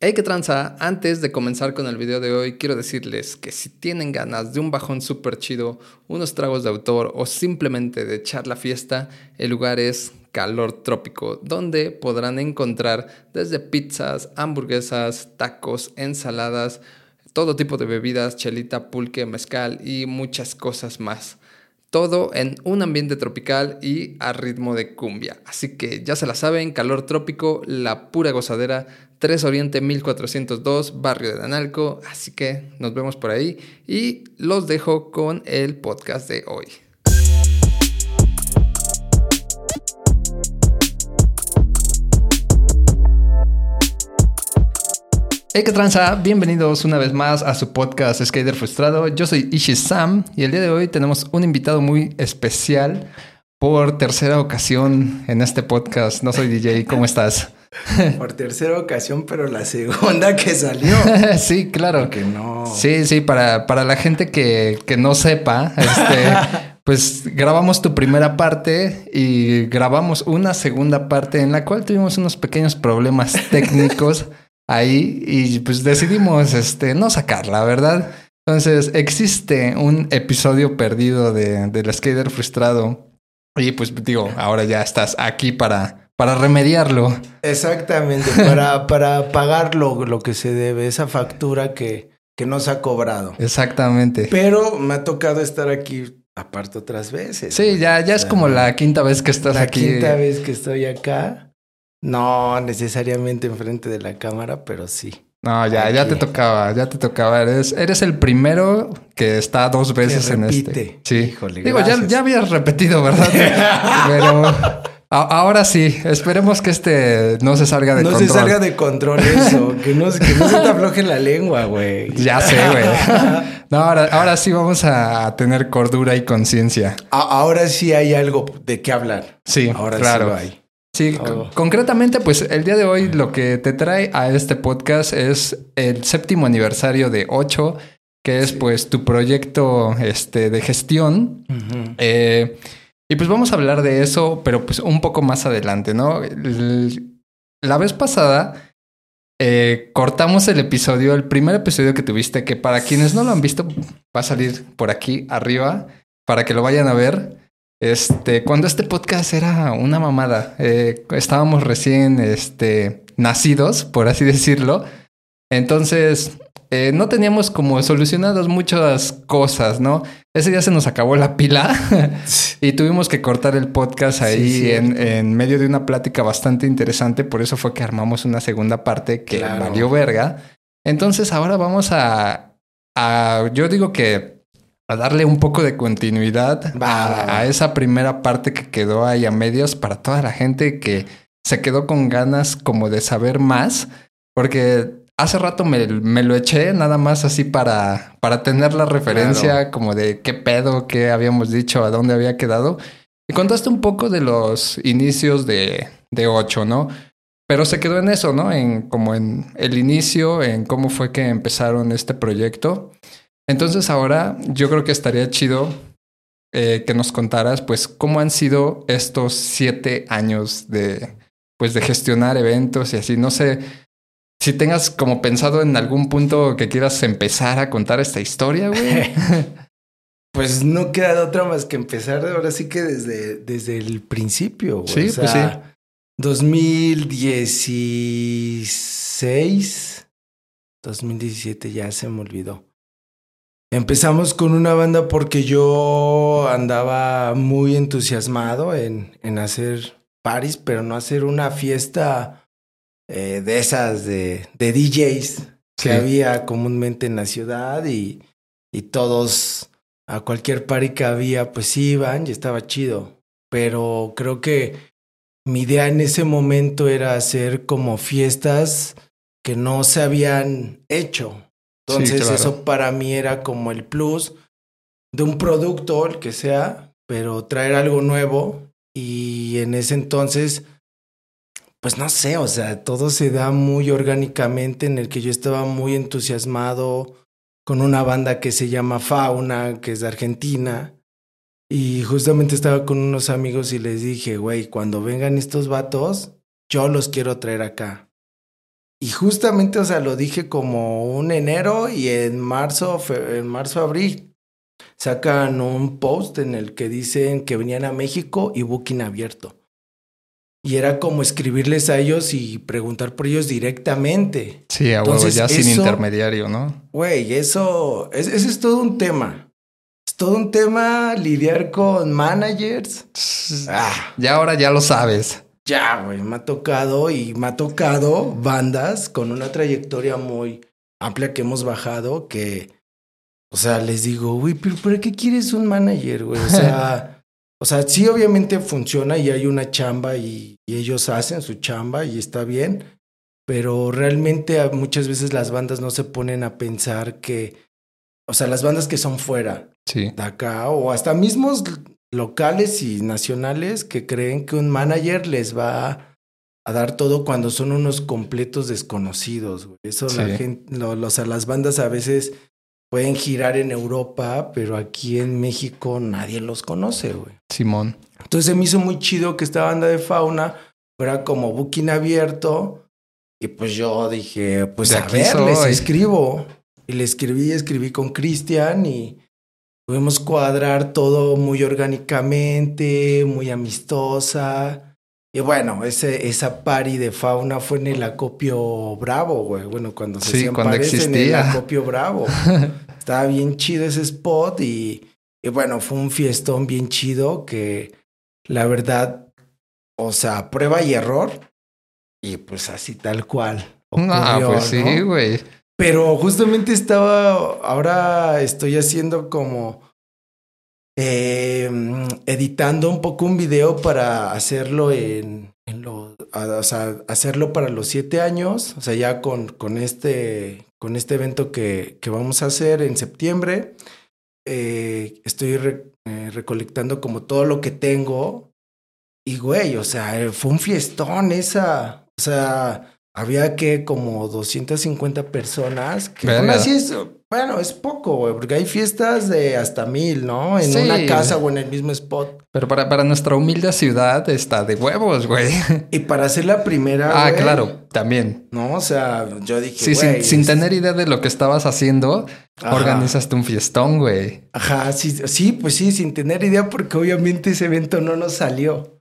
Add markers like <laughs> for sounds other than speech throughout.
Hey, que tranza, antes de comenzar con el video de hoy, quiero decirles que si tienen ganas de un bajón súper chido, unos tragos de autor o simplemente de echar la fiesta, el lugar es Calor Trópico, donde podrán encontrar desde pizzas, hamburguesas, tacos, ensaladas, todo tipo de bebidas, chelita, pulque, mezcal y muchas cosas más. Todo en un ambiente tropical y a ritmo de cumbia. Así que ya se la saben, calor trópico, la pura gozadera, 3 Oriente 1402, barrio de Danalco. Así que nos vemos por ahí y los dejo con el podcast de hoy. Hey, qué tranza, bienvenidos una vez más a su podcast Skater Frustrado. Yo soy Ishi Sam y el día de hoy tenemos un invitado muy especial por tercera ocasión en este podcast. No soy DJ, ¿cómo estás? <laughs> Por tercera ocasión, pero la segunda que salió. <laughs> sí, claro. Que no. Sí, sí, para, para la gente que, que no sepa, este, <laughs> pues grabamos tu primera parte y grabamos una segunda parte en la cual tuvimos unos pequeños problemas técnicos ahí y pues decidimos este, no sacarla, ¿verdad? Entonces existe un episodio perdido de, del skater frustrado y pues digo, ahora ya estás aquí para, para remediarlo. Exactamente, <laughs> para, para pagar lo, lo que se debe, esa factura que, que nos ha cobrado. Exactamente. Pero me ha tocado estar aquí aparte otras veces. Sí, ya, ya es como la quinta vez que estás la aquí. La quinta vez que estoy acá. No necesariamente enfrente de la cámara, pero sí. No, ya, ya te tocaba, ya te tocaba. Eres, eres el primero que está dos veces en este. Sí. Híjole, Digo, ya, ya habías repetido, ¿verdad? <laughs> pero a, ahora sí, esperemos que este no se salga de no control. No se salga de control eso, que no, que no se te afloje la lengua, güey. <laughs> Ya sé, güey. <laughs> No, ahora, ahora sí vamos a tener cordura y conciencia. Ahora sí hay algo de qué hablar. Sí, ahora claro. sí lo hay. Sí, oh. concretamente, pues el día de hoy lo que te trae a este podcast es el séptimo aniversario de 8, que es sí. pues tu proyecto este, de gestión. Uh -huh. eh, y pues vamos a hablar de eso, pero pues un poco más adelante, ¿no? La vez pasada eh, cortamos el episodio, el primer episodio que tuviste, que para quienes no lo han visto, va a salir por aquí arriba, para que lo vayan a ver. Este, cuando este podcast era una mamada, eh, estábamos recién este, nacidos, por así <laughs> decirlo. Entonces, eh, no teníamos como solucionadas muchas cosas, ¿no? Ese día se nos acabó la pila <laughs> y tuvimos que cortar el podcast ahí Sí, sí. En, en, medio de una plática bastante interesante. Por eso fue que armamos una segunda parte que Claro. valió verga. Entonces, ahora vamos a, a yo digo que a darle un poco de continuidad a, esa primera parte que quedó ahí a medias para toda la gente que se quedó con ganas como de saber más, porque hace rato me, me lo eché nada más así para, para tener la referencia Claro. como de qué pedo, qué habíamos dicho, a dónde había quedado. Y contaste un poco de los inicios de, de 8, ¿no? Pero se quedó en eso, ¿no? En como en el inicio, en cómo fue que empezaron este proyecto. Entonces ahora yo creo que estaría chido eh, que nos contaras, pues, cómo han sido estos siete años de, pues, de gestionar eventos y así. No sé si tengas como pensado en algún punto que quieras empezar a contar esta historia, güey. <laughs> Pues no queda de otra más que empezar ahora sí que desde, desde el principio. güey. Sí, O pues sea, 2016, 2017 ya se me olvidó. Empezamos con una banda porque yo andaba muy entusiasmado en, en hacer paris, pero no hacer una fiesta eh, de esas de, de DJs que había comúnmente en la ciudad y, y todos a cualquier party que había pues iban y estaba chido. Pero creo que mi idea en ese momento era hacer como fiestas que no se habían hecho. Entonces claro. eso para mí era como el plus de un producto, el que sea, pero traer algo nuevo. Y en ese entonces, pues no sé, o sea, todo se da muy orgánicamente en el que yo estaba muy entusiasmado con una banda que se llama Fauna, que es de Argentina. Y justamente estaba con unos amigos y les dije, güey, cuando vengan estos vatos, yo los quiero traer acá. Y justamente, o sea, lo dije como un enero y en marzo, en marzo, abril, sacan un post en el que dicen que venían a México y booking abierto. Y era como escribirles a ellos y preguntar por ellos directamente. Sí, a huevo, ya sin intermediario, ¿no? Güey, eso, ese es todo un tema. Es todo un tema lidiar con managers. Ah. Ya ahora ya lo sabes. Ya, güey, me ha tocado y me ha tocado bandas con una trayectoria muy amplia que hemos bajado que, o sea, les digo, güey, pero ¿para qué quieres un manager, güey? O sea... O sea, sí, obviamente funciona y hay una chamba y, ellos hacen su chamba y está bien, pero realmente muchas veces las bandas no se ponen a pensar que, o sea, las bandas que son fuera de acá o hasta mismos locales y nacionales que creen que un manager les va a dar todo cuando son unos completos desconocidos. Eso la gente, o sea, las bandas a veces pueden girar en Europa, pero aquí en México nadie los conoce, güey. Simón. Entonces me hizo muy chido que esta banda de fauna fuera como booking abierto. Y pues yo dije, pues a ver, les escribo. Y le escribí, escribí con Cristian y pudimos cuadrar todo muy orgánicamente, muy amistosa. Y bueno, ese, esa pari de fauna fue en el acopio Bravo, güey. Bueno, cuando se sí, cuando existía. en el acopio Bravo. <laughs> Estaba bien chido ese spot y, y bueno, fue un fiestón bien chido que la verdad, o sea, prueba y error. Y pues así tal cual. ah, pues sí, güey. Pero justamente estaba, ahora estoy haciendo como eh, editando un poco un video para hacerlo en, en lo, o sea, hacerlo para los siete años, o sea, ya con, con, este, con este evento que, que vamos a hacer en septiembre. Eh, estoy eh, recolectando como todo lo que tengo. Y güey, o sea, fue un fiestón esa. O sea, había que como 250 personas. Que aún así es, bueno, es poco, güey, porque hay fiestas de hasta mil, ¿no? En una casa o en el mismo spot. Pero para, para nuestra humilde ciudad está de huevos, güey. <laughs> Y para hacer la primera. Ah, claro, también. No, o sea, yo dije. Sí, sin, sin, tener idea de lo que estabas haciendo, organizaste un fiestón, güey. Ajá, sí, sí, pues sí, sin tener idea, porque obviamente ese evento no nos salió.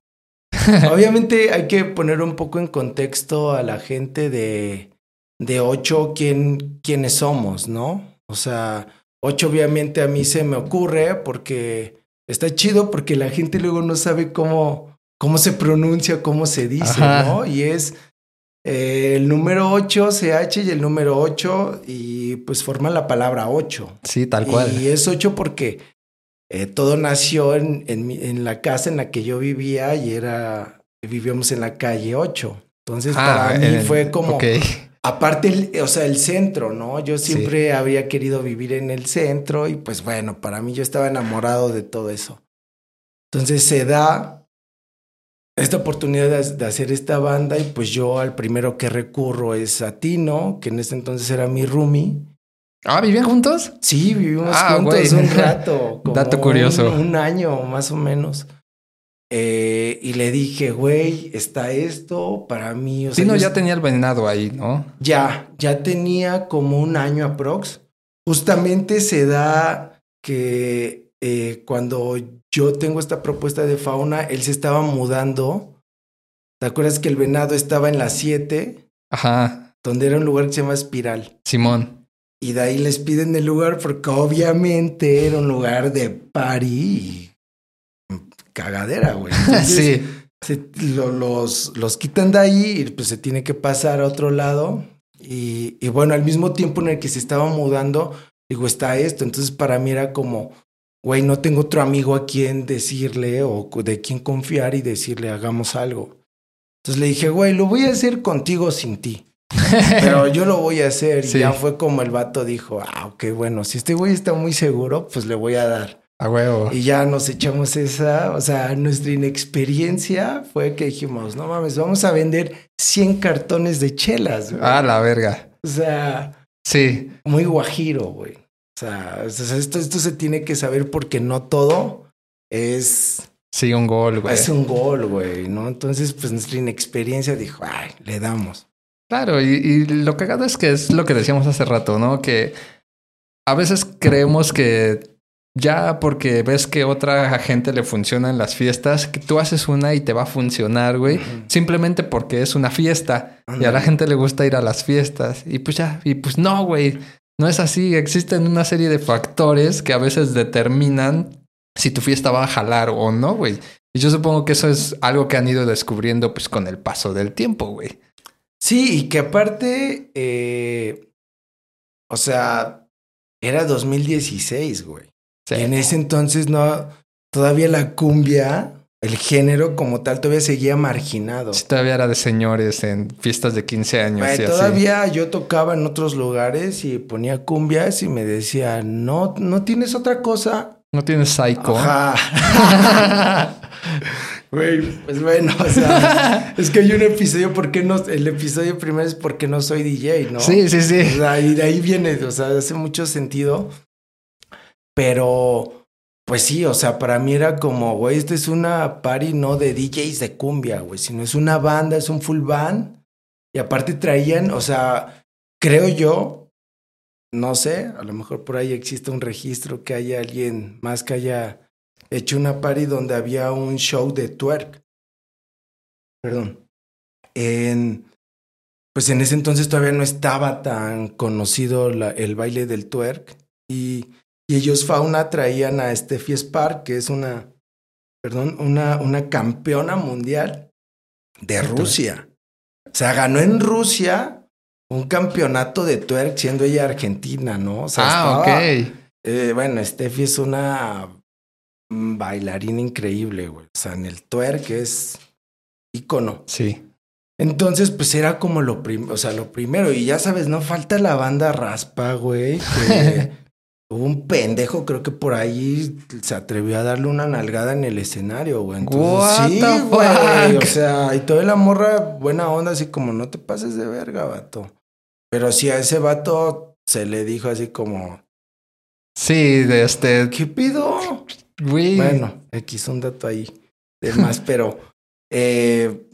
<laughs> obviamente hay que poner un poco en contexto a la gente de, de ocho quién, quiénes somos, ¿no? O sea, ocho obviamente a mí se me ocurre porque está chido porque la gente luego no sabe cómo, cómo se pronuncia, cómo se dice, ¿no? Y es eh, el número 8, CH y el número 8 y pues forman la palabra 8. Sí, tal cual. Y es 8 porque eh, todo nació en, en, en, la casa en la que yo vivía y era, vivíamos en la calle 8. Entonces ah, para mí fue como... <laughs> Aparte, o sea, el centro, ¿no? Yo siempre había querido vivir en el centro y pues bueno, para mí yo estaba enamorado de todo eso. Entonces se da esta oportunidad de, hacer esta banda y pues yo al primero que recurro es a Tino, que en ese entonces era mi roomie. Ah, ¿vivían juntos? Sí, vivimos ah, juntos un rato. <laughs> Dato curioso. un año más o menos. Eh, y le dije, güey, está esto para mí. O sea, ya tenía el venado ahí, ¿no? Ya, ya tenía como un año aprox. Justamente se da que eh, cuando yo tengo esta propuesta de fauna, él se estaba mudando. ¿Te acuerdas que el venado estaba en la 7? Ajá. Donde era un lugar que se llama Espiral. Simón. Y de ahí les piden el lugar porque obviamente era un lugar de party cagadera, güey. <laughs> sí. los, los quitan de ahí y pues se tiene que pasar a otro lado. Y, y, bueno, al mismo tiempo en el que se estaba mudando, digo, está esto. Entonces para mí era como, güey, no tengo otro amigo a quien decirle o de quien confiar y decirle, hagamos algo. Entonces le dije, güey, lo voy a hacer contigo sin ti. <laughs> Pero yo lo voy a hacer. Y ya fue como el vato dijo, ah, ok, bueno, si este güey está muy seguro, pues le voy a dar. A huevo. Y ya nos echamos esa, o sea, nuestra inexperiencia fue que dijimos, no mames, vamos a vender 100 cartones de chelas. Güey. Ah, la verga. O sea, sí. Muy guajiro, güey. O sea, esto, esto se tiene que saber porque no todo es... Sí, un gol, güey. Es un gol, güey, ¿no? Entonces, pues nuestra inexperiencia dijo, ay, le damos. Claro, y, y lo cagado es que es lo que decíamos hace rato, ¿no? Que a veces creemos que ya porque ves que otra gente le funciona en las fiestas, que tú haces una y te va a funcionar, güey, simplemente porque es una fiesta y a la gente le gusta ir a las fiestas y pues ya, y pues no, güey, no es así, existen una serie de factores que a veces determinan si tu fiesta va a jalar o no, güey. Y yo supongo que eso es algo que han ido descubriendo pues con el paso del tiempo, güey. Sí, y que aparte, eh, o sea, era 2016, güey. Sí. En ese entonces no, todavía la cumbia, el género como tal, todavía seguía marginado. Sí, todavía era de señores en fiestas de 15 años. Y así. todavía yo tocaba en otros lugares y ponía cumbias y me decía, no, no tienes otra cosa. No tienes psycho. Ajá. <laughs> <laughs> Güey, pues bueno, o sea, <laughs> es que hay un episodio, ¿por qué no? El episodio primero es porque no soy DJ, ¿no? Sí, sí, sí. O sea, y de ahí viene, o sea, hace mucho sentido. Pero, pues sí, o sea, para mí era como, güey, esta es una party no de DJs de cumbia, güey, sino es una banda, es un full band. Y aparte traían, o sea, creo yo, no sé, a lo mejor por ahí existe un registro que haya alguien más que haya hecho una party donde había un show de twerk. Perdón. En, pues en ese entonces todavía no estaba tan conocido la- el baile del twerk. Y, y ellos, Fauna, traían a Steffi Spark, que es una, perdón, una, una campeona mundial de Rusia. O sea, ganó en Rusia un campeonato de twerk siendo ella argentina, ¿no? O sea, ah, estaba- ok. eh, bueno, Steffi es una bailarina increíble, güey. O sea, en el twerk es ícono. Sí. Entonces, pues era como lo, prim o sea, lo primero. Y ya sabes, no falta la banda raspa, güey. Que <laughs> hubo un pendejo, creo que por ahí se atrevió a darle una nalgada en el escenario, güey. Entonces, What sí, the güey. fuck? O sea, y toda la morra, buena onda, así como no te pases de verga, vato. Pero sí a ese vato se le dijo así como, Sí, de este. ¿qué pido? Güey. Bueno, X un dato ahí de más, <laughs> pero, eh,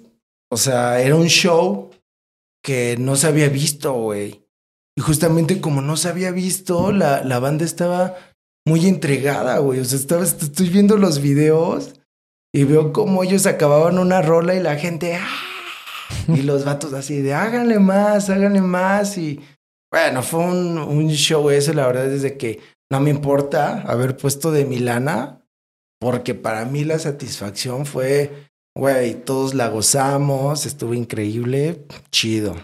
o sea, era un show que no se había visto, güey. Y justamente como no se había visto, la, la banda estaba muy entregada, güey. O sea, estaba, est- estoy viendo los videos y veo como ellos acababan una rola y la gente, ¡ah! y los vatos así de, háganle más, háganle más. Y bueno, fue un, un show ese, la verdad, desde que no me importa haber puesto de Milana, porque para mí la satisfacción fue, güey, todos la gozamos, estuvo increíble, chido.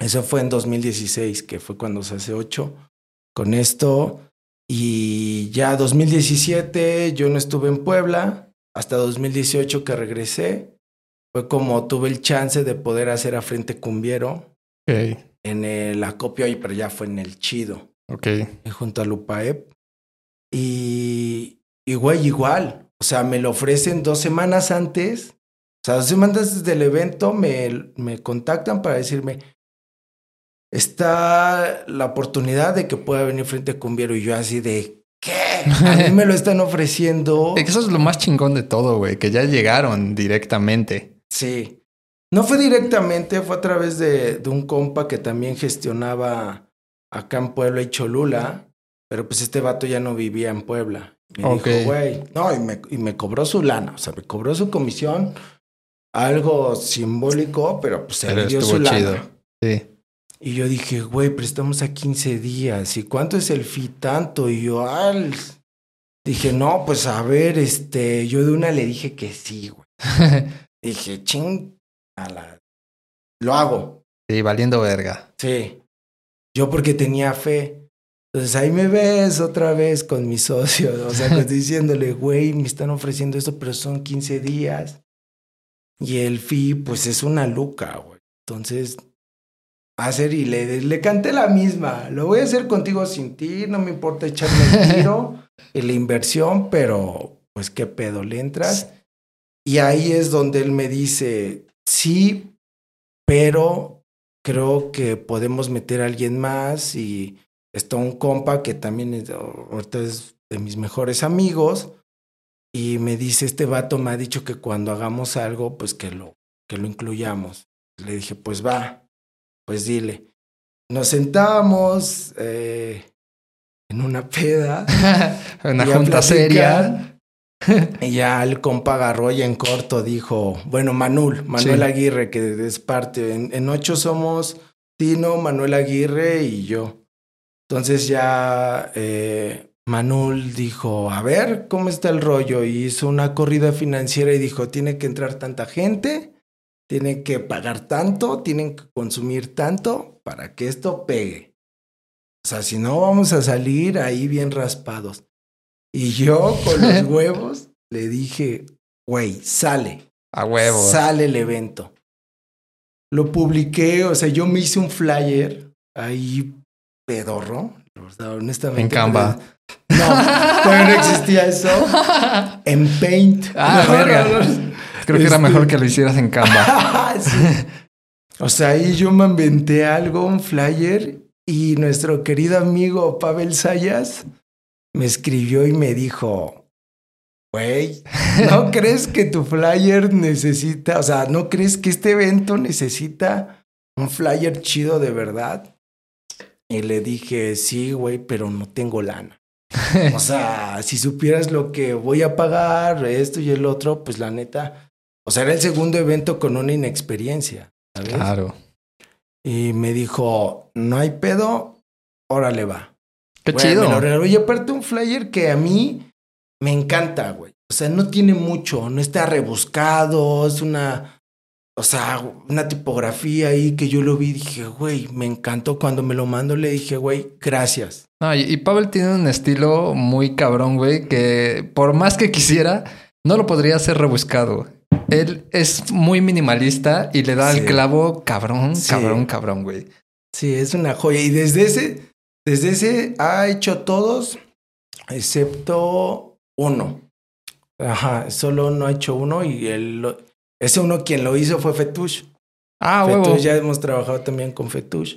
Eso fue en 2016, que fue cuando se hace ocho con esto. Y ya 2017 yo no estuve en Puebla, hasta 2018 que regresé. Fue como tuve el chance de poder hacer a Frente Cumbiero en el acopio, pero ya fue en el chido Ok. eh, junto a Lupaep. Y, y güey, igual. O sea, me lo ofrecen dos semanas antes. O sea, dos semanas antes del evento me, me contactan para decirme, está la oportunidad de que pueda venir frente a Cumbiero. Y yo así de, ¿qué? A mí me lo están ofreciendo. <laughs> Eso es lo más chingón de todo, güey, que ya llegaron directamente. Sí. No fue directamente, fue a través de, de un compa que también gestionaba acá en Puebla y Cholula, pero pues este vato ya no vivía en Puebla. Me dijo, güey, no, y me, y me cobró su lana, o sea, me cobró su comisión, algo simbólico, pero pues se le dio su lana. Sí. Y yo dije, güey, pero estamos a 15 días, ¿y cuánto es el fee tanto? Y yo, al... Dije, no, pues a ver, este, yo de una le dije que sí, güey. <laughs> Dije, ching, a la... Lo hago. sí, valiendo verga. Sí. Yo porque tenía fe. Entonces ahí me ves otra vez con mis socios. O sea, pues diciéndole, güey, me están ofreciendo esto, pero son 15 días. Y el fee, pues es una luca, güey. Entonces, hacer y le, le canté la misma. Lo voy a hacer contigo sin ti. No me importa echarme el <laughs> tiro y la inversión, pero pues qué pedo, le entras. Y ahí es donde él me dice, sí, pero creo que podemos meter a alguien más y está un compa que también es, ahorita es de mis mejores amigos y me dice, este vato me ha dicho que cuando hagamos algo, pues que lo, que lo incluyamos. Le dije, pues va. pues dile. Nos sentábamos eh, en una peda. <laughs> Una junta seria. <laughs> Y ya el compa agarró y en corto dijo, bueno, Manuel Sí. Aguirre, que es parte. En, en ocho somos Tino, Manuel Aguirre y yo. Entonces ya eh, Manul dijo, a ver, ¿cómo está el rollo? Y hizo una corrida financiera y dijo, tiene que entrar tanta gente, tiene que pagar tanto, tienen que consumir tanto para que esto pegue. O sea, si no, vamos a salir ahí bien raspados. Y yo con los <laughs> huevos le dije, güey, sale, A huevo. sale el evento. Lo publiqué, o sea, yo me hice un flyer ahí pedorro, honestamente. En Canva. No, todavía no existía eso. <laughs> En Paint. Ah, No, verga. no, no. Creo que era Este- mejor que lo hicieras en Canva. <laughs> Sí. O sea, ahí yo me inventé algo, un flyer, y nuestro querido amigo Pavel Sayas me escribió y me dijo, güey, <laughs> ¿no crees que tu flyer necesita, o sea, ¿no crees que este evento necesita un flyer chido de verdad? Y le dije, sí, güey, pero no tengo lana. O sea, <laughs> si supieras lo que voy a pagar, esto y el otro, pues la neta, o sea, era el segundo evento con una inexperiencia, ¿sabes? Claro. Y me dijo, no hay pedo, órale va. Qué Güey, chido. Me lo regaló. Y aparte un flyer que a mí me encanta, güey. O sea, no tiene mucho, no está rebuscado, es una, o sea, una tipografía ahí que yo lo vi y dije, güey, me encantó. Cuando me lo mando le dije, güey, gracias. No, y, y Pavel tiene un estilo muy cabrón, güey, que por más que quisiera, no lo podría hacer rebuscado. Él es muy minimalista y le da Sí. al clavo cabrón, Sí. cabrón, cabrón, güey. Sí, es una joya. Y desde ese, desde ese ha hecho todos, excepto uno. Ajá, solo no ha hecho uno y lo- ese uno quien lo hizo fue Fetush. Ah, huevo. Fetush, ya hemos trabajado también con Fetush.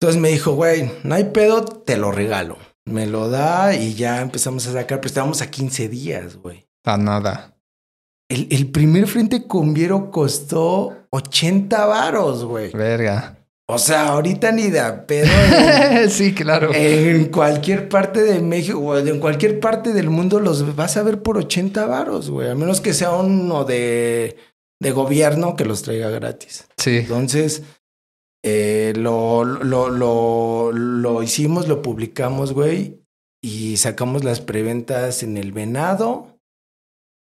Entonces me dijo, güey, no hay pedo, te lo regalo. Me lo da y ya empezamos a sacar, pero estábamos a 15 días, güey. A nada. El, el primer frente con Viero costó 80 varos, güey. Verga. O sea, ahorita ni de a pedo. <laughs> en- sí, claro. En cualquier parte de México o en cualquier parte del mundo los vas a ver por 80 varos, güey. A menos que sea uno de, de gobierno que los traiga gratis. Sí. Entonces, eh, lo, lo, lo, lo hicimos, lo publicamos, güey. Y sacamos las preventas en El Venado.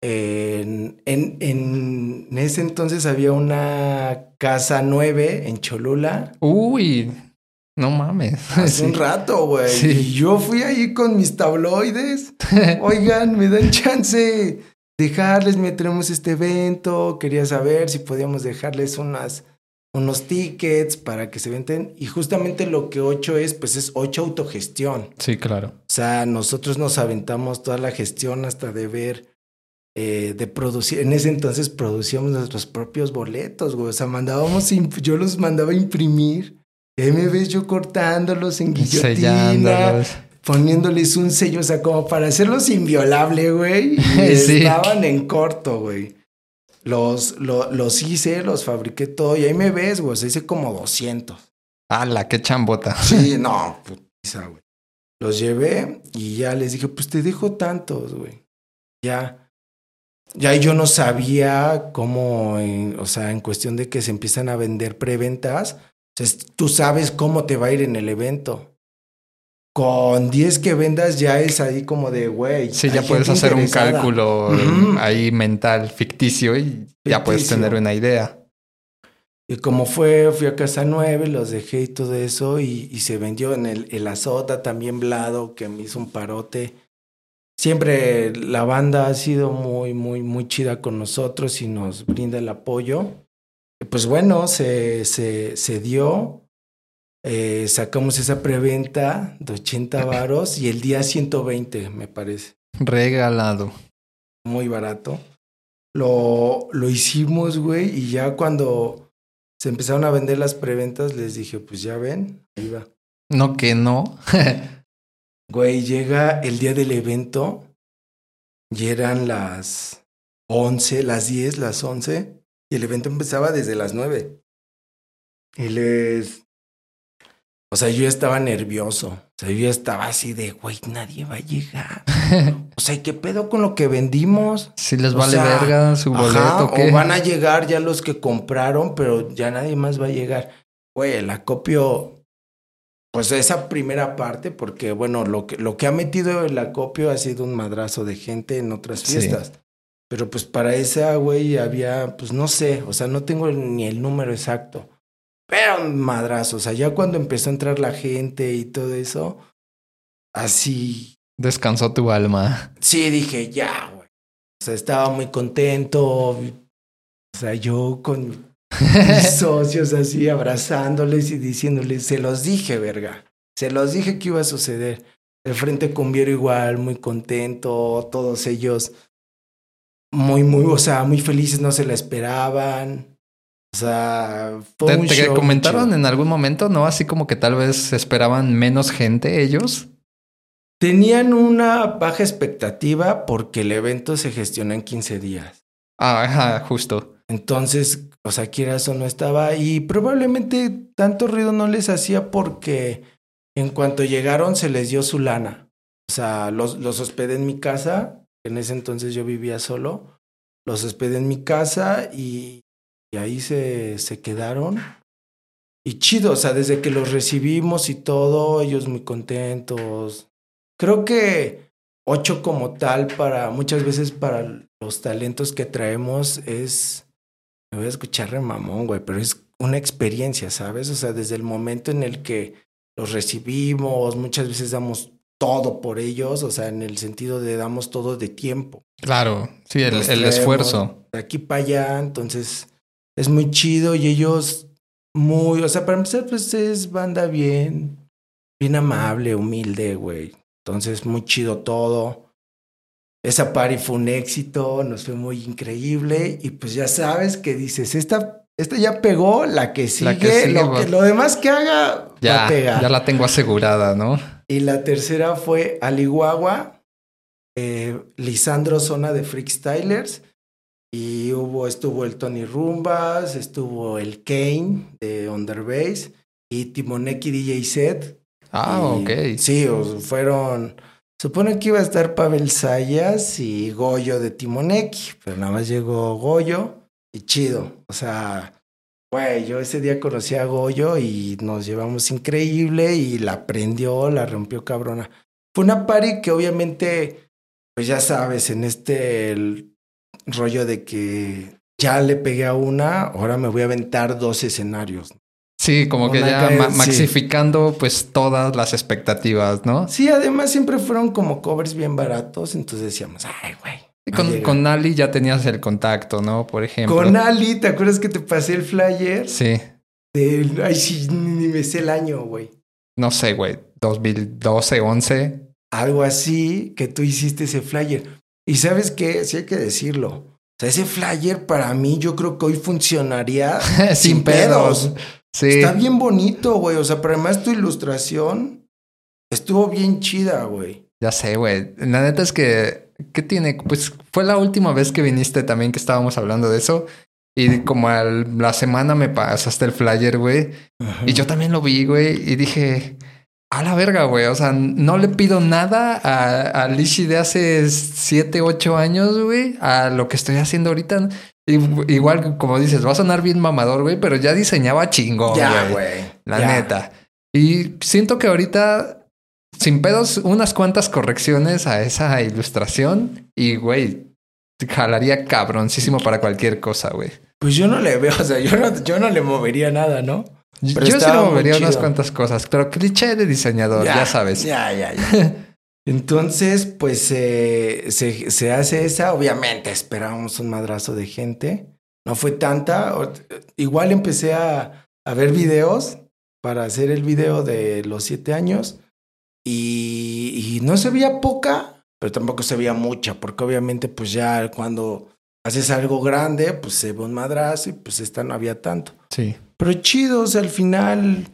En, en, en ese entonces había una casa nueve en Cholula. Uy, no mames. Hace <laughs> Sí. un rato, güey. Sí. Y yo fui ahí con mis tabloides. <laughs> Oigan, me dan chance dejarles, me tenemos este evento. Quería saber si podíamos dejarles unas, unos tickets para que se venten. Y justamente lo que ocho es, pues es ocho autogestión. Sí, claro. O sea, nosotros nos aventamos toda la gestión hasta de ver, eh, de producir. En ese entonces producíamos nuestros propios boletos, güey. O sea, mandábamos, yo los mandaba a imprimir. Y ahí me ves yo cortándolos en guillotina, Sellándolos. poniéndoles un sello, o sea, como para hacerlos inviolable, güey. <laughs> Y Sí. estaban en corto, güey. Los, lo- los hice, los fabriqué todo. Y ahí me ves, güey. O sea, hice como 200. ¡Hala, qué chambota! Sí, <laughs> no, putiza, güey. Los llevé y ya les dije, pues te dejo tantos, güey. Ya. Ya yo no sabía cómo, en- o sea, en cuestión de que se empiezan a vender preventas, tú sabes cómo te va a ir en el evento. Con 10 que vendas ya es ahí como de, güey. Sí, ya puedes hacer un cálculo ahí mental ficticio y ya puedes tener una idea. Y como fue, fui a Casa 9, los dejé y todo eso, y, y se vendió en el, el Azota también Blado, que me hizo un parote. Siempre la banda ha sido muy, muy, muy chida con nosotros y nos brinda el apoyo. Pues bueno, se, se, se dio. Eh, sacamos esa preventa de 80 <laughs> varos y el día 120, me parece Regalado. muy barato. Lo, lo hicimos, güey, y ya cuando se empezaron a vender las preventas, les dije, pues ya ven, ahí va. No que no. <laughs> Güey, llega el día del evento y eran las 11, las 10, las 11, y el evento empezaba desde las 9. Y les... O sea, yo estaba nervioso. O sea, yo estaba así de, güey, nadie va a llegar. <laughs> o sea, ¿qué pedo con lo que vendimos? Si les O vale sea, verga su boleto, Ajá, ¿qué? O van a llegar ya los que compraron, pero ya nadie más va a llegar. Güey, el acopio, pues esa primera parte, porque bueno, lo que, lo que ha metido el acopio ha sido un madrazo de gente en otras Sí. fiestas. Pero pues para esa, güey, había, pues no sé, o sea, no tengo ni el número exacto. Pero un madrazo, o sea, ya cuando empezó a entrar la gente y todo eso, así Descansó tu alma. Sí, dije, ya, güey. O sea, estaba muy contento. O sea, yo con mis <laughs> socios así abrazándoles y diciéndoles, se los dije, verga. Se los dije que iba a suceder. El Frente Cumbiero igual, muy contento, todos ellos muy, muy, o sea, muy felices, no se la esperaban. O sea, fue ¿Te, un te show comentaron chido. en algún momento, no? Así como que tal vez esperaban menos gente ellos. Tenían una baja expectativa porque el evento se gestiona en 15 días. Ah, ajá, justo. Entonces, o sea, quieras o no estaba y probablemente tanto ruido no les hacía porque en cuanto llegaron se les dio su lana. O sea, los, los hospedé en mi casa, en ese entonces yo vivía solo, los hospedé en mi casa y, y ahí se, se quedaron. Y chido, o sea, desde que los recibimos y todo, ellos muy contentos. Creo que ocho como tal para muchas veces para los talentos que traemos es me voy a escuchar re mamón, güey, pero es una experiencia, ¿sabes? O sea, desde el momento en el que los recibimos, muchas veces damos todo por ellos, o sea, en el sentido de damos todo de tiempo. Claro, sí, el, el esfuerzo. De aquí para allá, entonces es muy chido y ellos muy, o sea, para empezar, pues es banda bien, bien amable, humilde, güey. Entonces, muy chido todo. Esa party fue un éxito, nos fue muy increíble y pues ya sabes que dices, esta, esta ya pegó, la que sigue, La que sigue lo, va- que, lo demás que haga va a Ya, pegar. ya la tengo asegurada, ¿no? Y la tercera fue Alihuahua, eh, Lisandro Zona de Freakstylers. Y hubo, estuvo el Tony Rumbas, estuvo el Kane de Underbase y Timoneki DJ Set. Ah, Y- ok. Sí, fueron. Supone que iba a estar Pavel Sayas y Goyo de Timoneki, pero nada más llegó Goyo y chido. O sea, güey, yo ese día conocí a Goyo y nos llevamos increíble y la prendió, la rompió cabrona. Fue una party que obviamente, pues ya sabes, en este rollo de que ya le pegué a una, ahora me voy a aventar dos escenarios. Sí, como que ya cae- ma- sí. maxificando pues todas las expectativas, ¿no? Sí, además siempre fueron como covers bien baratos, entonces decíamos, ay, güey. Con, llegar". con Ali ya tenías el contacto, ¿no? Por ejemplo. Con Ali, ¿te acuerdas que te pasé el flyer? Sí, ay, sí, ni me sé el año, güey. no sé, güey, 2012, 11. Algo así que tú hiciste ese flyer. Y sabes qué, sí hay que decirlo. O sea, ese flyer para mí yo creo que hoy funcionaría <laughs> Sin pedos. Sí. Está bien bonito, güey. O sea, pero además tu ilustración estuvo bien chida, güey. Ya sé, güey. La neta es que, ¿qué tiene? Pues fue la última vez que viniste también que estábamos hablando de eso. Y como a la semana me pasaste el flyer, güey. Y yo también lo vi, güey. Y dije, a la verga, güey. O sea, no le pido nada a, a Lishi de hace 7, 8 años, güey. A lo que estoy haciendo ahorita. Igual, como dices, va a sonar bien mamador, güey. Pero ya diseñaba chingón, Ya, güey. La ya. neta. Y siento que ahorita, sin pedos, unas cuantas correcciones a esa ilustración y, güey, jalaría cabroncísimo para cualquier cosa, güey. Pues yo no le veo, o sea, yo no, yo no le movería nada, ¿no? Pero yo sí le movería unas cuantas cosas, pero cliché de diseñador, ya, sabes. Ya, ya, ya. <laughs> Entonces, pues eh, se, se hace esa. Obviamente esperábamos un madrazo de gente. No fue tanta. Igual empecé a, a ver videos para hacer el video de los siete años. Y, y no se veía poca, pero tampoco se veía mucha, porque obviamente, pues ya cuando haces algo grande, pues se ve un madrazo y pues esta no había tanto. Sí. Pero chido, o sea, al final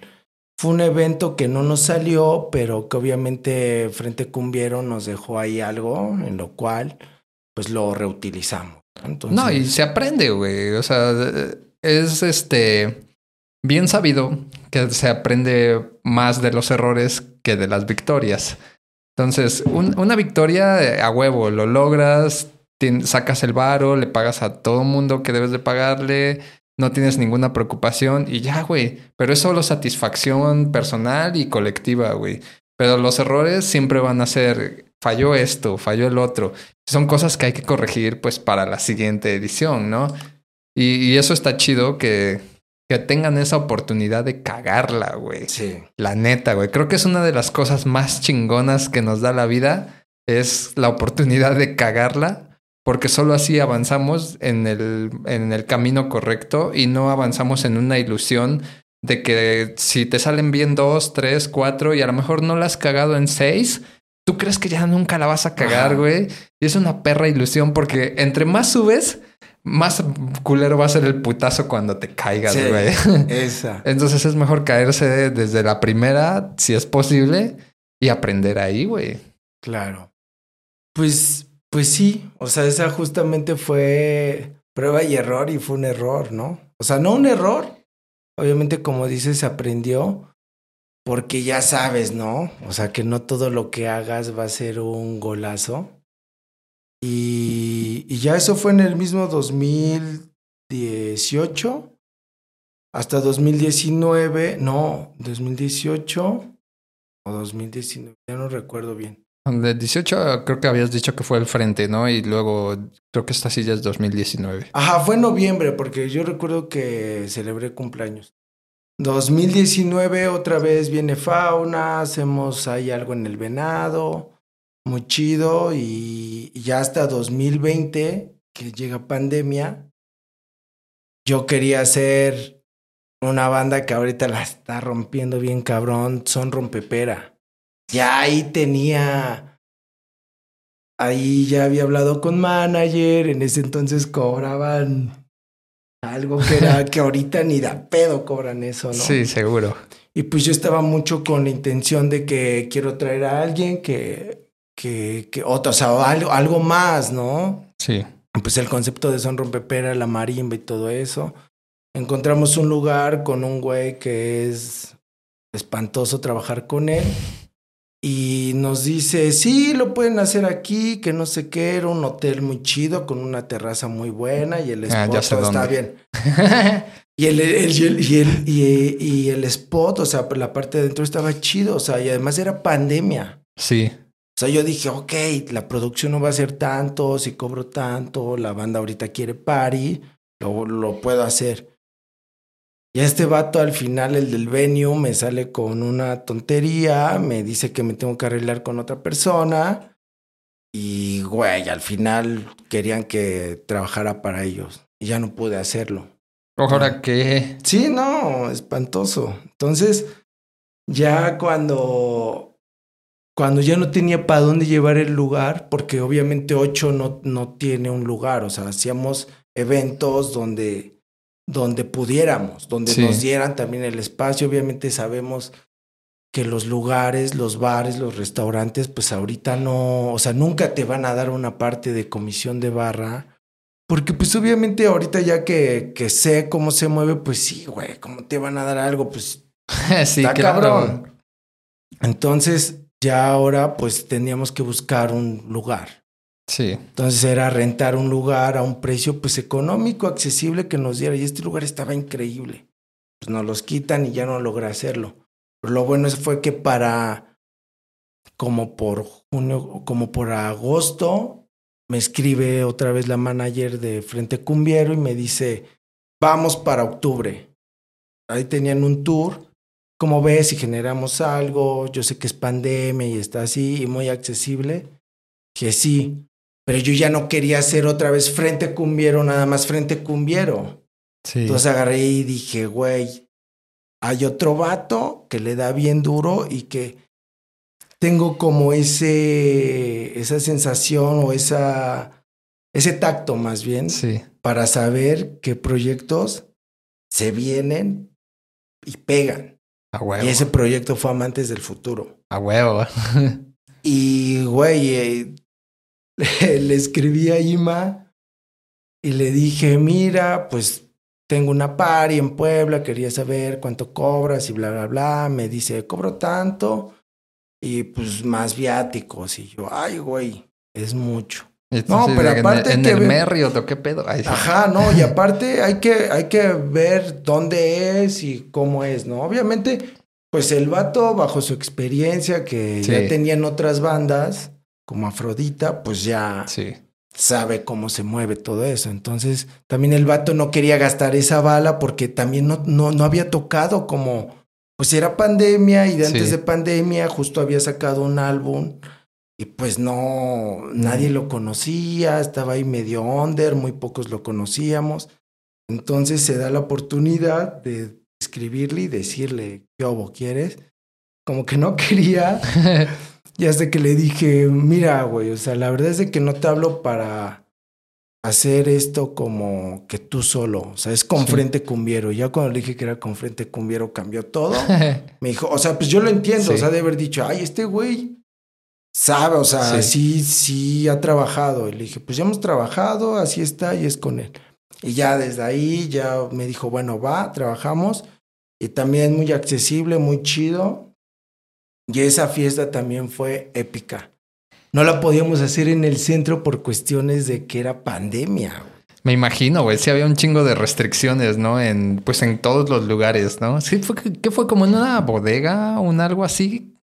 fue un evento que no nos salió, pero que obviamente Frente Cumbiero nos dejó ahí algo en lo cual pues lo reutilizamos. Entonces, No, y se aprende, güey. O sea, es este. bien sabido que se aprende más de los errores que de las victorias. Entonces, una victoria eh, a huevo, lo logras, sacas el varo, le pagas a todo mundo que debes de pagarle, no tienes ninguna preocupación y ya, güey. Pero es solo satisfacción personal y colectiva, güey. Pero los errores siempre van a ser, falló esto, falló el otro. Son cosas que hay que corregir, pues, para la siguiente edición, ¿no? Y, y eso está chido que, que tengan esa oportunidad de cagarla, güey. Sí. La neta, güey. Creo que es una de las cosas más chingonas que nos da la vida. Es la oportunidad de cagarla porque solo así avanzamos en el, en el camino correcto y no avanzamos en una ilusión de que si te salen bien dos, tres, cuatro y a lo mejor no la has cagado en seis, tú crees que ya nunca la vas a cagar, güey. Y es una perra ilusión porque entre más subes, más culero va a ser el putazo cuando te caigas, güey. esa. <laughs> Entonces es mejor caerse desde la primera, si es posible, y aprender ahí, güey. Claro. Pues pues sí, o sea, esa justamente fue prueba y error y fue un error, ¿no? O sea, no un error, obviamente como dices, aprendió porque ya sabes, ¿no? O sea, que no todo lo que hagas va a ser un golazo. Y, y ya eso fue en el mismo 2018 hasta 2019, no, 2018 o 2019, ya no recuerdo bien. De 18 creo que habías dicho que fue el frente, ¿no? Y luego creo que esta silla es 2019. Ajá, fue noviembre porque yo recuerdo que celebré cumpleaños. 2019 otra vez viene fauna, hacemos ahí algo en el venado, muy chido y ya hasta 2020 que llega pandemia, yo quería hacer una banda que ahorita la está rompiendo bien cabrón, son rompepera ya ahí tenía, ahí ya había hablado con manager, en ese entonces cobraban algo que era <laughs> que ahorita ni da pedo cobran eso, ¿no? Sí, seguro. Y pues yo estaba mucho con la intención de que quiero traer a alguien que, que, que otro, o sea, algo, algo más, ¿no? Sí. Pues el concepto de son rompepera, la marimba y todo eso. Encontramos un lugar con un güey que es espantoso trabajar con él y nos dice, sí, lo pueden hacer aquí, que no sé qué, era un hotel muy chido con una terraza muy buena y el spot ah, está bien. <laughs> y, el, y, el, y, el, y, el spot, o sea, la parte de adentro estaba chido, o sea, y además era pandemia. Sí. O sea, yo dije, ok, la producción no va a ser tanto, si cobro tanto, la banda ahorita quiere party, lo, lo puedo hacer. Y este vato al final, el del venue, me sale con una tontería, me dice que me tengo que arreglar con otra persona. Y, güey, al final querían que trabajara para ellos. Y ya no pude hacerlo. ¿Ahora qué? Sí, no, espantoso. Entonces, ya cuando, cuando ya no tenía para dónde llevar el lugar, porque obviamente ocho no, no tiene un lugar, o sea, hacíamos eventos donde donde pudiéramos, donde nos dieran también el espacio. Obviamente sabemos que los lugares, los bares, los restaurantes, pues ahorita no, o sea, nunca te van a dar una parte de comisión de barra. Porque pues obviamente ahorita ya que, que sé cómo se mueve, pues sí, güey, ¿cómo te van a dar algo? Pues <laughs> sí, está cabrón. Entonces ya ahora pues teníamos que buscar un lugar. Sí. Entonces era rentar un lugar a un precio pues económico, accesible que nos diera. Y este lugar estaba increíble. Pues nos los quitan y ya no logré hacerlo. Lo bueno fue que para como por junio, como por agosto, me escribe otra vez la manager de Frente Cumbiero y me dice, vamos para octubre. Ahí tenían un tour. Como ves, si generamos algo, yo sé que es pandemia y está así y muy accesible, que sí, pero yo ya no quería hacer otra vez frente cumbiero, nada más frente cumbiero. Sí. Entonces agarré y dije, güey, hay otro vato que le da bien duro y que tengo como ese, esa sensación o esa, ese tacto más bien sí. para saber qué proyectos se vienen y pegan. A huevo. Y ese proyecto fue Amantes del Futuro. A huevo. <laughs> y, güey, <laughs> le, escribí a Ima y le dije, mira, pues tengo una party en Puebla, quería saber cuánto cobras y bla, bla, bla. Me dice, cobro tanto y pues más viáticos. Y yo, ay, güey, es mucho. no, pero aparte. En, el Merriot, qué pedo? Ajá, no, y aparte hay que, hay que ver dónde es y cómo es, ¿no? Obviamente, pues el vato, bajo su experiencia que ya tenía en otras bandas, como Afrodita, pues ya. Sí sabe cómo se mueve todo eso. Entonces, también el vato no quería gastar esa bala porque también no, no, no había tocado como, pues era pandemia y de antes de pandemia justo había sacado un álbum y pues no, nadie lo conocía, estaba ahí medio under, muy pocos lo conocíamos. Entonces se da la oportunidad de escribirle y decirle, ¿qué obo quieres? Como que no <laughs> quería. <laughs> Y hasta que le dije, mira, güey, o sea, la verdad es de que no te hablo para hacer esto como que tú solo, o sea, es con Frente Cumbiero. Ya cuando le dije que era con Frente Cumbiero cambió todo. <laughs> Me dijo, o sea, pues yo lo entiendo, o sea, de haber dicho, ay, este güey sabe, o sea, sí. sí, ha trabajado. Y le dije, pues ya hemos trabajado, así está y es con él. Y ya desde ahí ya me dijo, bueno, va, trabajamos. Y también muy accesible, muy chido. Y esa fiesta también fue épica. No la podíamos hacer en el centro por cuestiones de que era pandemia. Me imagino, güey. Sí había un chingo de restricciones, ¿no? En, pues en todos los lugares, ¿no? Sí, fue, ¿qué fue? ¿Como en una bodega o un algo así?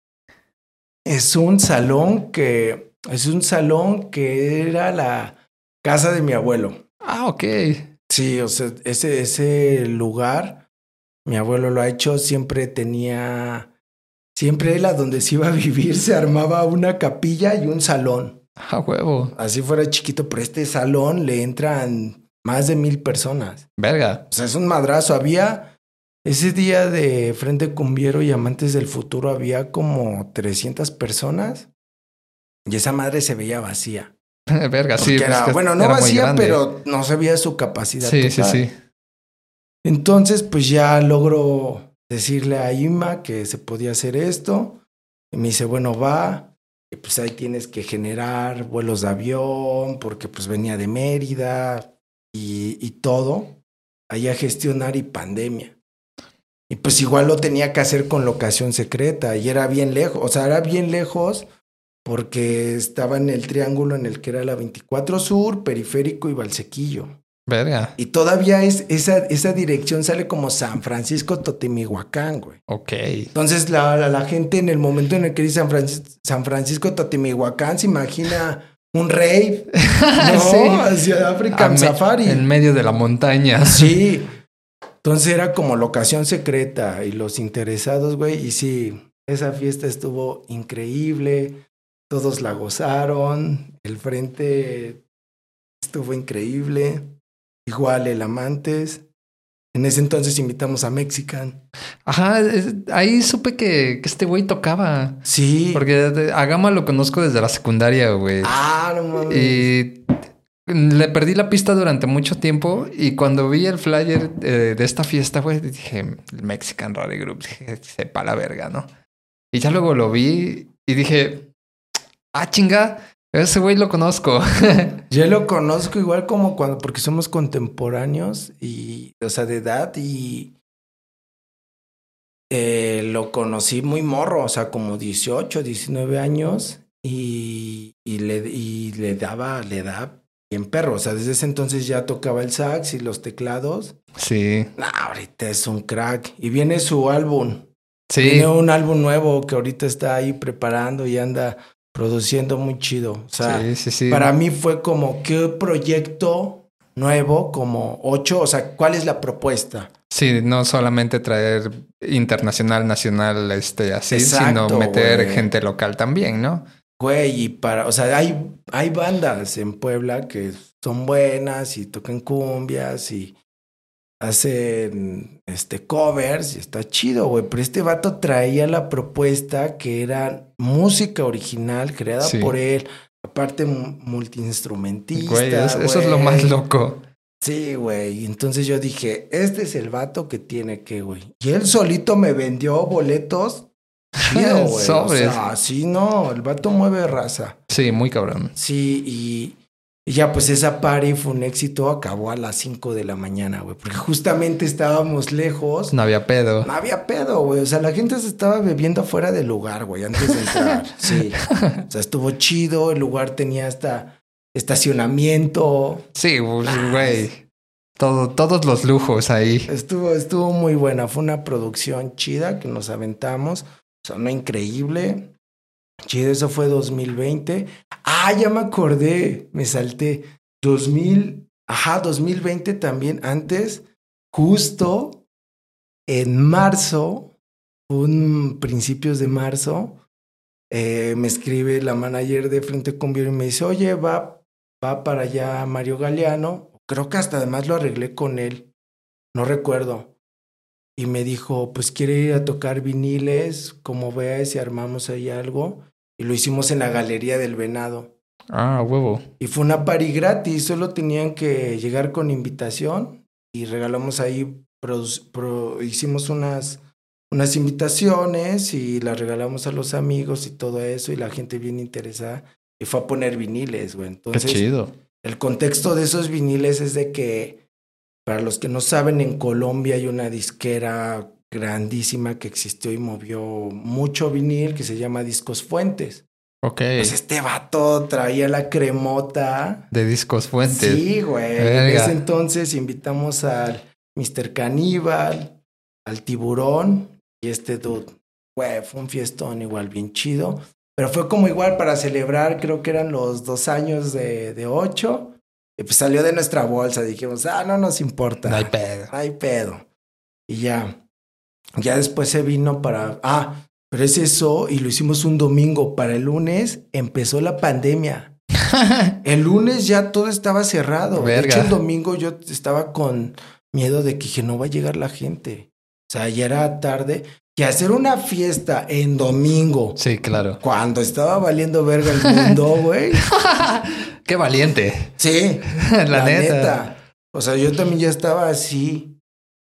Es un salón que... Es un salón que era la casa de mi abuelo. Ah, ok. Sí, o sea, ese, ese lugar, mi abuelo lo ha hecho, siempre tenía Siempre él a donde se iba a vivir se armaba una capilla y un salón. A huevo. Así fuera chiquito, pero este salón le entran más de mil personas. Verga. O sea, es un madrazo. Había ese día de Frente Cumbiero y Amantes del Futuro, había como 300 personas y esa madre se veía vacía. <laughs> Verga, sí. Pues bueno, no vacía, pero no se veía su capacidad. Sí, sí, sí. Entonces, pues ya logró decirle a Ima que se podía hacer esto. Y me dice, bueno, va. Y pues ahí tienes que generar vuelos de avión, porque pues venía de Mérida y, y todo. Ahí a gestionar y pandemia. Y pues igual lo tenía que hacer con locación secreta y era bien lejos, o sea, era bien lejos porque estaba en el triángulo en el que era la 24 Sur, Periférico y Valsequillo. Verga. Y todavía es, esa, esa dirección sale como San Francisco Totimihuacán, güey. Ok. Entonces la, la, gente en el momento en el que dice San, Francisco, San Francisco Totimihuacán se imagina un rey, <laughs> ¿no? Hacia África en safari. En medio de la montaña. <laughs> Sí. Entonces era como locación secreta y los interesados, güey. Y sí, esa fiesta estuvo increíble. Todos la gozaron. El frente estuvo increíble. Igual el Amantes. En ese entonces invitamos a Mexican. Ajá, ahí supe que, este güey tocaba. Sí. Porque a Gama lo conozco desde la secundaria, güey. Ah, no mames. Y le perdí la pista durante mucho tiempo y cuando vi el flyer de, esta fiesta, güey, dije, Mexican Rally Group, dije, sepa la verga, ¿no? Y ya luego lo vi y dije, ah, chinga, ese güey lo conozco. <laughs> Yo lo conozco igual como cuando, porque somos contemporáneos y, o sea, de edad y eh, lo conocí muy morro, o sea, como 18, 19 años y, y, le, y le daba, le da bien perro, o sea, desde ese entonces ya tocaba el sax y los teclados. Sí. ahorita es un crack y viene su álbum. Sí. Tiene un álbum nuevo que ahorita está ahí preparando y anda produciendo muy chido. O sea, para mí fue como qué proyecto nuevo, como ocho, o sea, ¿cuál es la propuesta? Sí, no solamente traer internacional, nacional, este, así, sino meter gente local también, ¿no? Güey, y para, o sea, hay, hay bandas en Puebla que son buenas y tocan cumbias y hacen este covers y está chido, güey. Pero este vato traía la propuesta que era música original creada por él, aparte multiinstrumentista. Güey, eso, es lo más loco. Sí, güey. Entonces yo dije, este es el vato que tiene que, güey. Y él solito me vendió boletos. <laughs> Chido, güey. O sea, sí, no, el vato mueve raza. Sí, muy cabrón. Sí, y Y ya pues esa party fue un éxito, acabó a las 5 de la mañana, güey, porque justamente estábamos lejos. No había pedo. No había pedo, güey. O sea, la gente se estaba bebiendo afuera del lugar, güey, antes de entrar. <laughs> sí. O sea, estuvo chido, el lugar tenía hasta estacionamiento. Sí, güey. Todo, todos los lujos ahí. Estuvo, estuvo muy buena. Fue una producción chida que nos aventamos. Sonó increíble. Chido, eso fue 2020. Ah, ya me acordé, me salté. 2000, ajá, 2020 también, antes, justo en marzo, un principios de marzo, eh, me escribe la manager de Frente con y me dice, oye, va, va para allá Mario Galeano. Creo que hasta además lo arreglé con él, no recuerdo. Y me dijo, pues quiere ir a tocar viniles, como veas si armamos ahí algo y lo hicimos en la Galería del Venado. Ah, huevo. Y fue una party gratis, solo tenían que llegar con invitación y regalamos ahí, hicimos unas, unas invitaciones y las regalamos a los amigos y todo eso y la gente bien interesada y fue a poner viniles, güey. Entonces, Qué chido. El contexto de esos viniles es de que, para los que no saben, en Colombia hay una disquera grandísima que existió y movió mucho vinil que se llama Discos Fuentes. Ok. Pues este vato traía la cremota. De Discos Fuentes. Sí, güey. En ese entonces invitamos al Mr. Caníbal, al Tiburón y este dude. Güey, fue un fiestón igual bien chido. Pero fue como igual para celebrar, creo que eran los dos años de, de ocho. Y pues salió de nuestra bolsa. Dijimos, ah, no nos importa. No hay pedo. No hay pedo. Y ya. Ya después se vino para, ah, pero es eso y lo hicimos un domingo. Para el lunes empezó la pandemia. <laughs> el lunes ya todo estaba cerrado. De hecho, el domingo yo estaba con miedo de que no va a llegar la gente. O sea, ya era tarde. Que hacer una fiesta en domingo. Sí, claro. Cuando estaba valiendo verga el mundo, <laughs> güey. Qué valiente. Sí, <laughs> la, neta. O sea, yo también ya estaba así.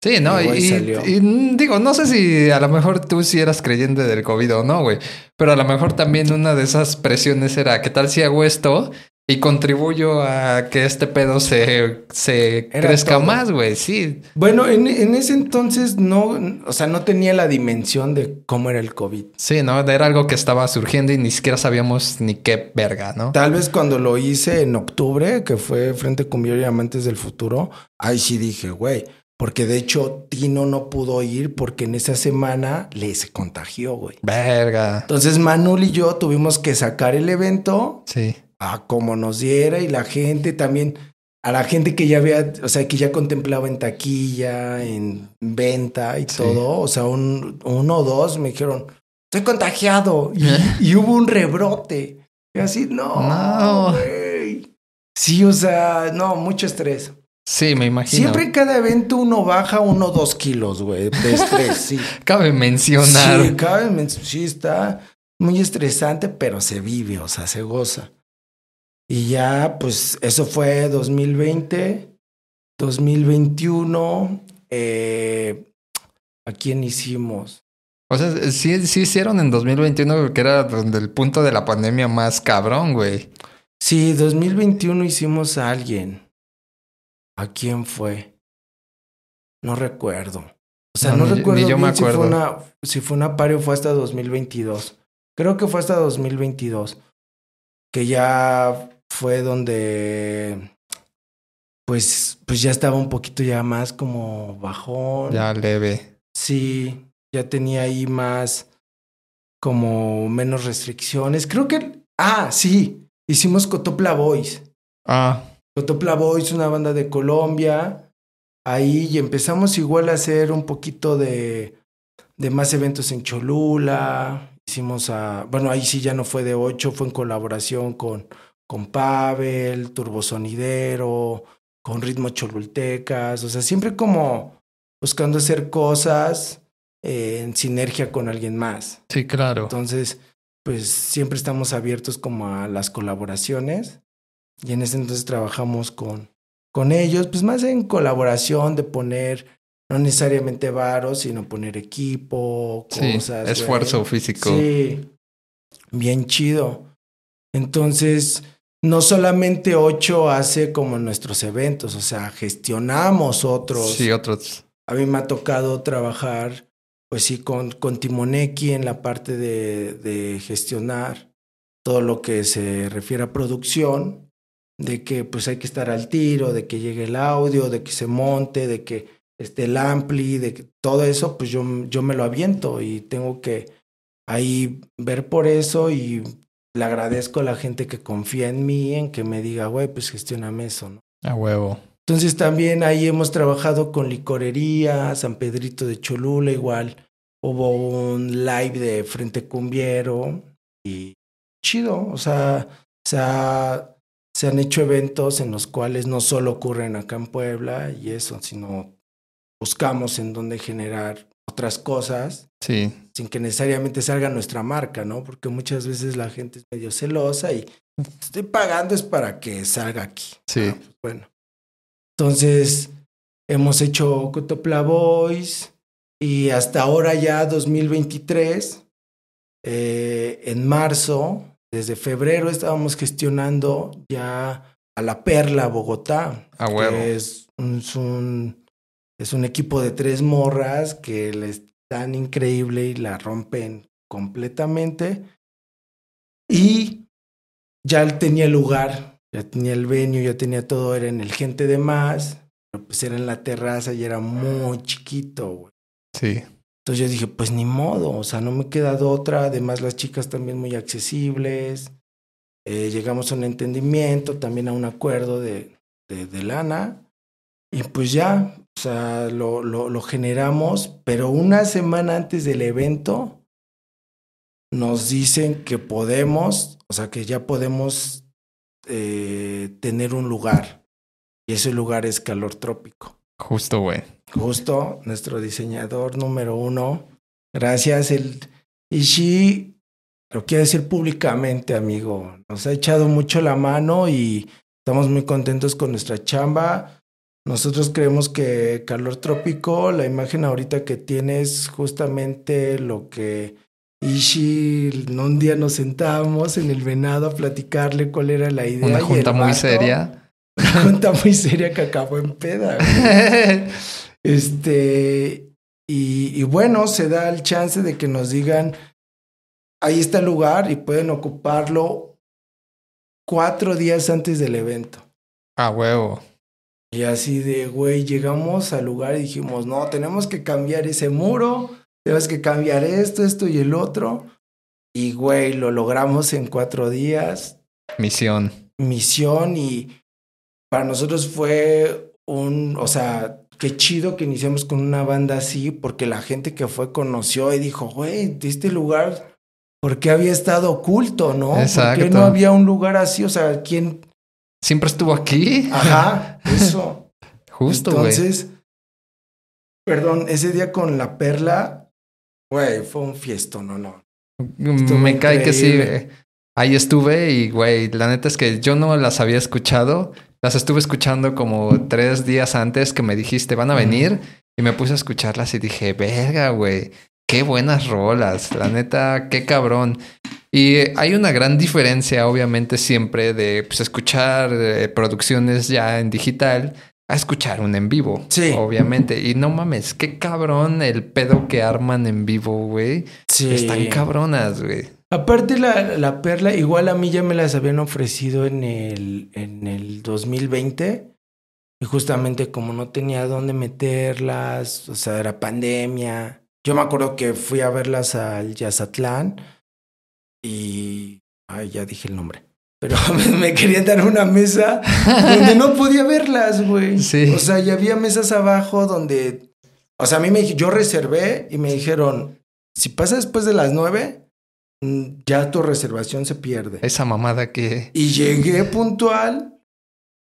Sí, ¿no? Y, mm, digo, no sé si a lo mejor tú sí eras creyente del COVID o no, güey. Pero a lo mejor también una de esas presiones era, ¿qué tal si hago esto y contribuyo a que este pedo se, se crezca más, güey? Sí. Bueno, en, en, ese entonces no, o sea, no tenía la dimensión de cómo era el COVID. Sí, ¿no? Era algo que estaba surgiendo y ni siquiera sabíamos ni qué verga, ¿no? Tal vez cuando lo hice en octubre, que fue frente con y Amantes del Futuro, ahí sí dije, güey porque de hecho Tino no pudo ir porque en esa semana le se contagió, güey. Verga. Entonces Manuel y yo tuvimos que sacar el evento. Sí. A como nos diera y la gente también, a la gente que ya había, o sea, que ya contemplaba en taquilla, en venta y todo. O sea, un, uno o dos me dijeron, estoy contagiado. Y, <laughs> hubo un rebrote. Y así, no. No. Sí, o sea, no, mucho estrés. Sí, me imagino. Siempre en cada evento uno baja uno o dos kilos, güey, de estrés, sí. <laughs> cabe mencionar. Sí, cabe mencionar. Sí, está muy estresante, pero se vive, o sea, se goza. Y ya, pues, eso fue 2020, 2021. Eh, ¿A quién hicimos? O sea, sí, sí hicieron en 2021, que era donde el punto de la pandemia más cabrón, güey. Sí, 2021 hicimos a alguien. ¿A quién fue? No recuerdo. O sea, no, recuerdo yo me acuerdo. si fue una, si fue una pario fue hasta 2022. Creo que fue hasta 2022. Que ya fue donde pues pues ya estaba un poquito ya más como bajón. Ya leve. Sí, ya tenía ahí más como menos restricciones. Creo que ah, sí, hicimos Cotopla Boys. Ah. Cotopla Boys, una banda de Colombia. Ahí y empezamos igual a hacer un poquito de, de más eventos en Cholula. Hicimos a, bueno, ahí sí ya no fue de ocho, fue en colaboración con, con Pavel, Turbosonidero, con Ritmo Cholultecas. O sea, siempre como buscando hacer cosas en sinergia con alguien más. Sí, claro. Entonces, pues siempre estamos abiertos como a las colaboraciones. Y en ese entonces trabajamos con, con ellos, pues más en colaboración de poner, no necesariamente varos, sino poner equipo, cosas. esfuerzo físico. Sí, bien chido. Entonces, no solamente Ocho hace como nuestros eventos, o sea, gestionamos otros. Sí, otros. A mí me ha tocado trabajar, pues sí, con, con Timoneki en la parte de, de gestionar todo lo que se refiere a producción, de que pues hay que estar al tiro, de que llegue el audio, de que se monte, de que esté el ampli, de que todo eso, pues yo, yo me lo aviento y tengo que ahí ver por eso y le agradezco a la gente que confía en mí, en que me diga, güey, pues gestioname eso, ¿no? A huevo. Entonces también ahí hemos trabajado con licorería, San Pedrito de Cholula igual. Hubo un live de Frente Cumbiero y chido, o sea, se, ha- se han hecho eventos en los cuales no solo ocurren acá en Puebla y eso, sino buscamos en dónde generar otras cosas Sí, sin que necesariamente salga nuestra marca, ¿no? Porque muchas veces la gente es medio celosa y estoy pagando es para que salga aquí. Sí. Ah, pues, bueno. Entonces, hemos hecho Cotopla Boys y hasta ahora ya 2023, eh, en marzo, desde febrero estábamos gestionando ya a La Perla, Bogotá. A que huevo. Es un, es un, es un equipo de tres morras que les dan increíble y la rompen completamente. Y ya tenía lugar, ya tenía el venue, ya tenía todo, era en el Gente de Más, pero pues era en la terraza y era muy chiquito, güey. sí. Entonces yo dije, pues ni modo, o sea, no me queda de otra. Además, las chicas también muy accesibles. Eh, llegamos a un entendimiento, también a un acuerdo de, de, lana. Y pues ya, o sea, lo, lo, lo generamos, pero una semana antes del evento nos dicen que podemos, o sea, que ya podemos eh, tener un lugar. Y ese lugar es calor trópico Justo, güey. justo nuestro diseñador número uno. Gracias. El Ishi, lo quiero decir públicamente, amigo. Nos ha echado mucho la mano y estamos muy contentos con nuestra chamba. Nosotros creemos que calor trópico, la imagen ahorita que tienes, justamente lo que Ishi, un día nos sentábamos en el venado a platicarle cuál era la idea. Una y el junta muy vato- seria. Una junta muy seria que acabó en peda. güey. Este, y, y bueno, se da el chance de que nos digan, ahí está el lugar y pueden ocuparlo cuatro días antes del evento. A huevo. Y así de, güey, llegamos al lugar y dijimos, no, tenemos que cambiar ese muro, tenemos que cambiar esto, esto y el otro. Y, güey, lo logramos en cuatro días Misión. misión y para nosotros fue un, o sea, qué chido que iniciamos con una banda así, porque la gente que fue conoció y dijo, güey, de este lugar, ¿por qué había estado oculto, no? ¿Por qué Exacto. no había un lugar así? O sea, ¿quién? Siempre estuvo aquí. Ajá, <laughs> eso. Justo, güey. Entonces, perdón, ese día con la perla, güey, fue un fiesto, no, no. estuvo Me cae que sí. eh, Ahí estuve y, güey, la neta es que yo no las había escuchado. Las estuve escuchando como tres días antes que me dijiste, van a venir. Y me puse a escucharlas y dije, verga, güey, qué buenas rolas. La neta, qué cabrón. Y hay una gran diferencia, obviamente, siempre de pues, escuchar eh, producciones ya en digital a escuchar un en vivo. Sí. Obviamente. Y no mames, qué cabrón el pedo que arman en vivo, güey. Sí. Están cabronas, güey. Aparte la, la perla, igual a mí ya me las habían ofrecido en el, en el 2020 y justamente como no tenía dónde meterlas, o sea, era pandemia. Yo me acuerdo que fui a verlas al Yazatlán y... Ay, ya dije el nombre. Pero <laughs> me querían dar una mesa donde no podía verlas, güey. <laughs> Sí. O sea, ya había mesas abajo donde... O sea, a mí me yo reservé y me dijeron, si pasa después de las nueve, ya tu reservación se pierde. Esa mamada que... Y llegué puntual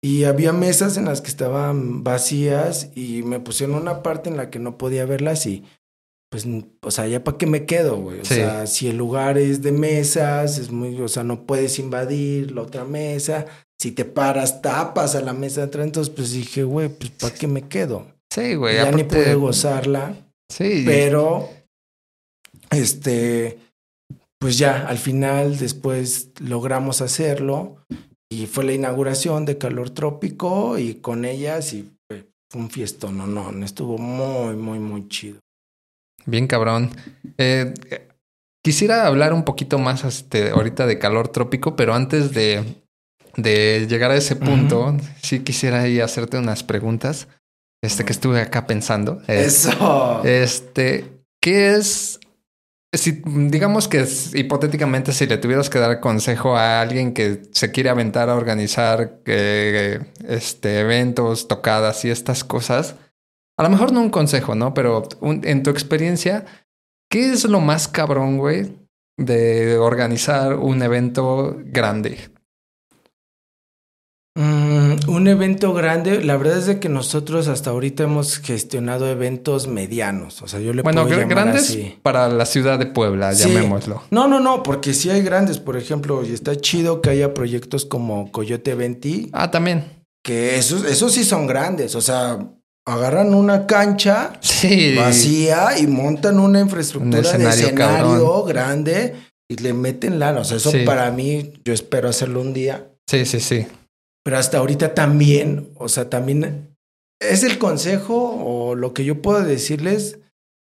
y había mesas en las que estaban vacías y me pusieron una parte en la que no podía verlas y pues, o sea, ya para qué me quedo, güey. O Sí. sea, si el lugar es de mesas, es muy, o sea, no puedes invadir la otra mesa. Si te paras, tapas a la mesa de atrás. Entonces, pues dije, güey, pues para qué me quedo. Sí, güey. ya ni aparte- pude gozarla. Sí. Pero, este, pues ya, al final, después logramos hacerlo. Y fue la inauguración de Calor Trópico y con ellas y fue un fiestón, no, no, estuvo muy, muy, muy chido. Bien cabrón. Eh, quisiera hablar un poquito más este, ahorita de Calor Trópico, pero antes de, de llegar a ese punto, sí quisiera ahí hacerte unas preguntas. Este que estuve acá pensando. Eso. Este, ¿qué es si, digamos que hipotéticamente si le tuvieras que dar consejo a alguien que se quiere aventar a organizar eh, este, eventos, tocadas y estas cosas, a lo mejor no un consejo, ¿no? Pero en tu experiencia, ¿qué es lo más cabrón, güey, de organizar un evento grande? Mm, un evento grande, la verdad es de que nosotros hasta ahorita hemos gestionado eventos medianos. O sea, yo le bueno, grandes para la ciudad de Puebla, llamémoslo. No, no, no, porque sí hay grandes, por ejemplo, y está chido que haya proyectos como Coyote Venti. Ah, también. Que esos, esos sí son grandes. O sea, agarran una cancha vacía y montan una infraestructura de escenario grande y le meten lana. O sea, eso para mí, yo espero hacerlo un día. Sí, sí, sí. Pero hasta ahorita también, o sea, también es el consejo o lo que yo puedo decirles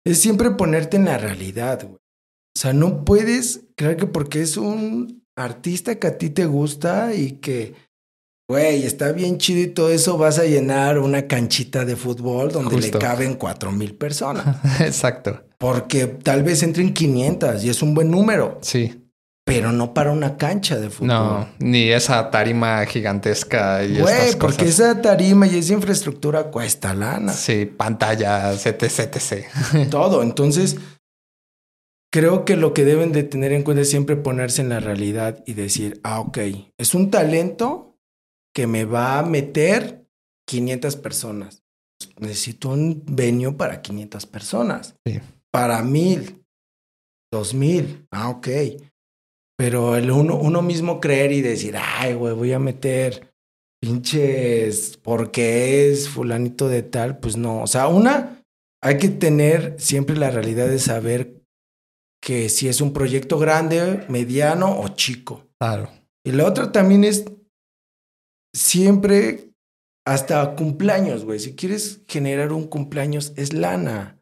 es siempre ponerte en la realidad, güey. O sea, no puedes creer que porque es un artista que a ti te gusta y que, güey, está bien chido y todo eso, vas a llenar una canchita de fútbol donde le caben cuatro mil personas. <laughs> Exacto. Porque tal vez entren 500 y es un buen número. Sí pero no para una cancha de fútbol. No, ni esa tarima gigantesca y Güey, porque esa tarima y esa infraestructura cuesta lana. Sí, pantallas, etc, etc. <laughs> Todo. Entonces, creo que lo que deben de tener en cuenta es siempre ponerse en la realidad y decir, ah, ok, es un talento que me va a meter 500 personas. Necesito un venio para 500 personas. Sí. Para mil, dos mil. Ah, ok pero el uno, uno mismo creer y decir, ay, güey, voy a meter pinches porque es fulanito de tal, pues no. O sea, una, hay que tener siempre la realidad de saber que si es un proyecto grande, mediano o chico. Claro. Y la otra también es siempre hasta cumpleaños, güey. Si quieres generar un cumpleaños, es lana.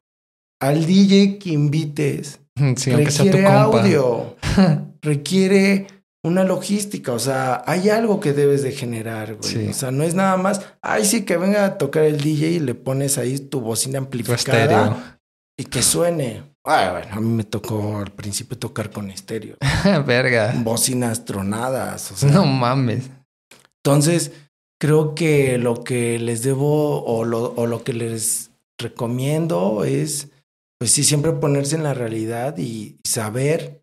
Al DJ que invites. <laughs> Sí, aunque sea tu compa. audio. <laughs> requiere una logística, o sea, hay algo que debes de generar, güey. O sea, no es nada más, ay, sí, que venga a tocar el DJ y le pones ahí tu bocina amplificada y que suene. Ay, bueno, a mí me tocó al principio tocar con estéreo. <laughs> Verga. Bocinas tronadas, o sea. No mames. Entonces, creo que lo que les debo o lo, o lo que les recomiendo es, pues sí, siempre ponerse en la realidad y saber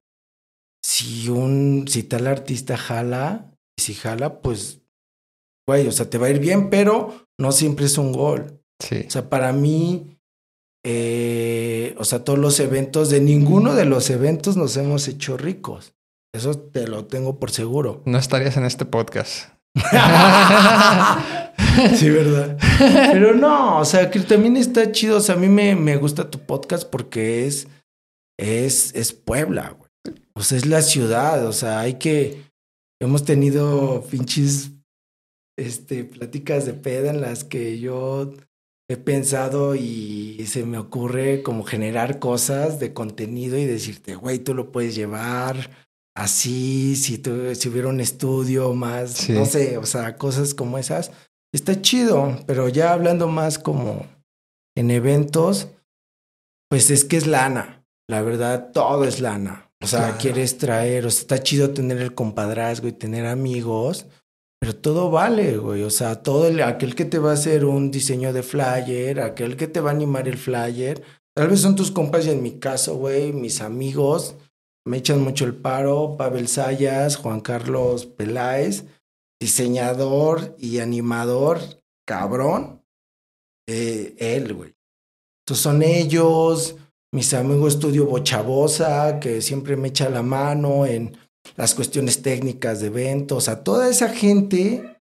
si un, si tal artista jala, y si jala, pues, güey, o sea, te va a ir bien, pero no siempre es un gol. Sí. O sea, para mí, eh, o sea, todos los eventos, de ninguno de los eventos nos hemos hecho ricos. Eso te lo tengo por seguro. <laughs> No estarías en este podcast. <laughs> sí, ¿verdad? Pero no, o sea, que también está chido. O sea, a mí me, me gusta tu podcast porque es, es, es Puebla, güey pues es la ciudad, o sea, hay que, hemos tenido pinches, este, pláticas de peda en las que yo he pensado y se me ocurre como generar cosas de contenido y decirte, güey, tú lo puedes llevar así, si, si hubiera un estudio más, no sé, o sea, cosas como esas. Está chido, pero ya hablando más como en eventos, pues es que es lana. La verdad, todo es lana. O sea, quieres traer, o sea, está chido tener el compadrazgo y tener amigos, pero todo vale, güey. O sea, todo el, aquel que te va a hacer un diseño de flyer, aquel que te va a animar el flyer, tal vez son tus compas y en mi caso, güey, mis amigos me echan mucho el paro, Pavel Sayas, Juan Carlos Peláez, diseñador y animador, cabrón, eh, él, güey. Entonces son ellos, mis amigos estudio Bochabosa, que siempre me echa la mano en las cuestiones técnicas de eventos, a toda esa gente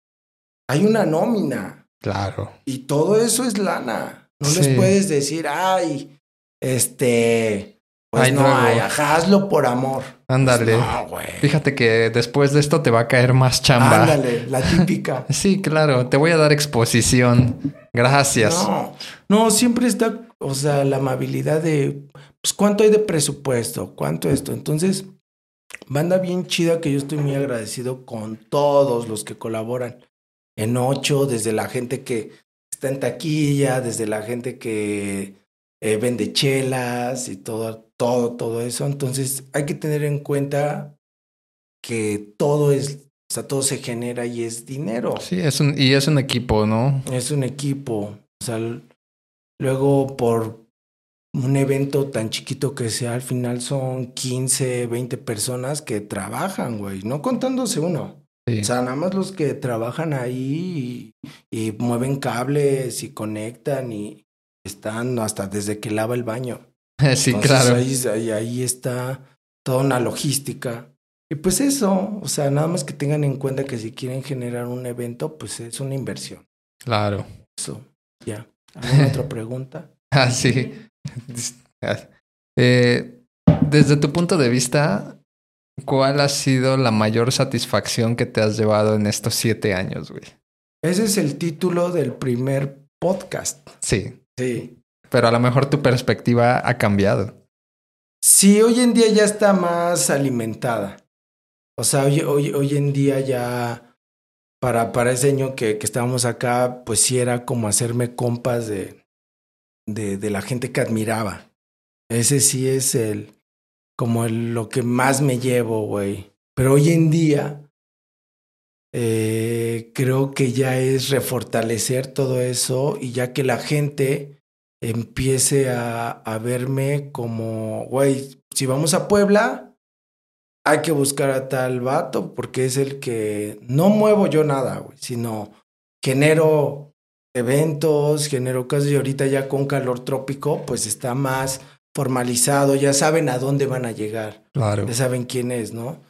hay una nómina. Claro. Y todo eso es lana. No les puedes decir, ay, este, Pues Ay, no luego. hay, ajá, hazlo por amor. Ándale. Pues no. Fíjate que después de esto te va a caer más chamba. Ándale, la típica. <laughs> Sí, claro, te voy a dar exposición. Gracias. No, no, siempre está, o sea, la amabilidad de, pues, ¿cuánto hay de presupuesto? ¿Cuánto esto? Entonces, banda bien chida que yo estoy muy agradecido con todos los que colaboran en ocho, desde la gente que está en taquilla, desde la gente que eh, vende chelas y todo, todo, todo eso. Entonces, hay que tener en cuenta que todo es, o sea, todo se genera y es dinero. Sí, es un, y es un equipo, ¿no? Es un equipo. O sea, luego por un evento tan chiquito que sea, al final son 15, 20 personas que trabajan, güey. No contándose uno. Sí. O sea, nada más los que trabajan ahí y, y mueven cables y conectan y están hasta desde que lava el baño. <laughs> sí, Entonces, claro. Ahí, ahí, ahí está toda una logística. Y pues eso, o sea, nada más que tengan en cuenta que si quieren generar un evento, pues es una inversión. Claro. Eso, ya. ¿Alguna otra pregunta? <laughs> Ah, sí. <laughs> Eh, desde tu punto de vista, ¿cuál ha sido la mayor satisfacción que te has llevado en estos siete años, güey? Ese es el título del primer podcast. Sí, Sí. Pero a lo mejor tu perspectiva ha cambiado. Sí, hoy en día ya está más alimentada. O sea, hoy, hoy, hoy en día ya, para, para ese año que, que estábamos acá, pues sí era como hacerme compas de, de, de la gente que admiraba. Ese sí es el, como lo que más me llevo, güey. Pero hoy en día, eh, creo que ya es refortalecer todo eso y ya que la gente empiece a, a verme como, güey, si vamos a Puebla, hay que buscar a tal vato porque es el que no muevo yo nada, güey, sino genero eventos, genero cosas y ahorita ya con calor trópico, pues está más formalizado, ya saben a dónde van a llegar, Claro. ya saben quién es, ¿no?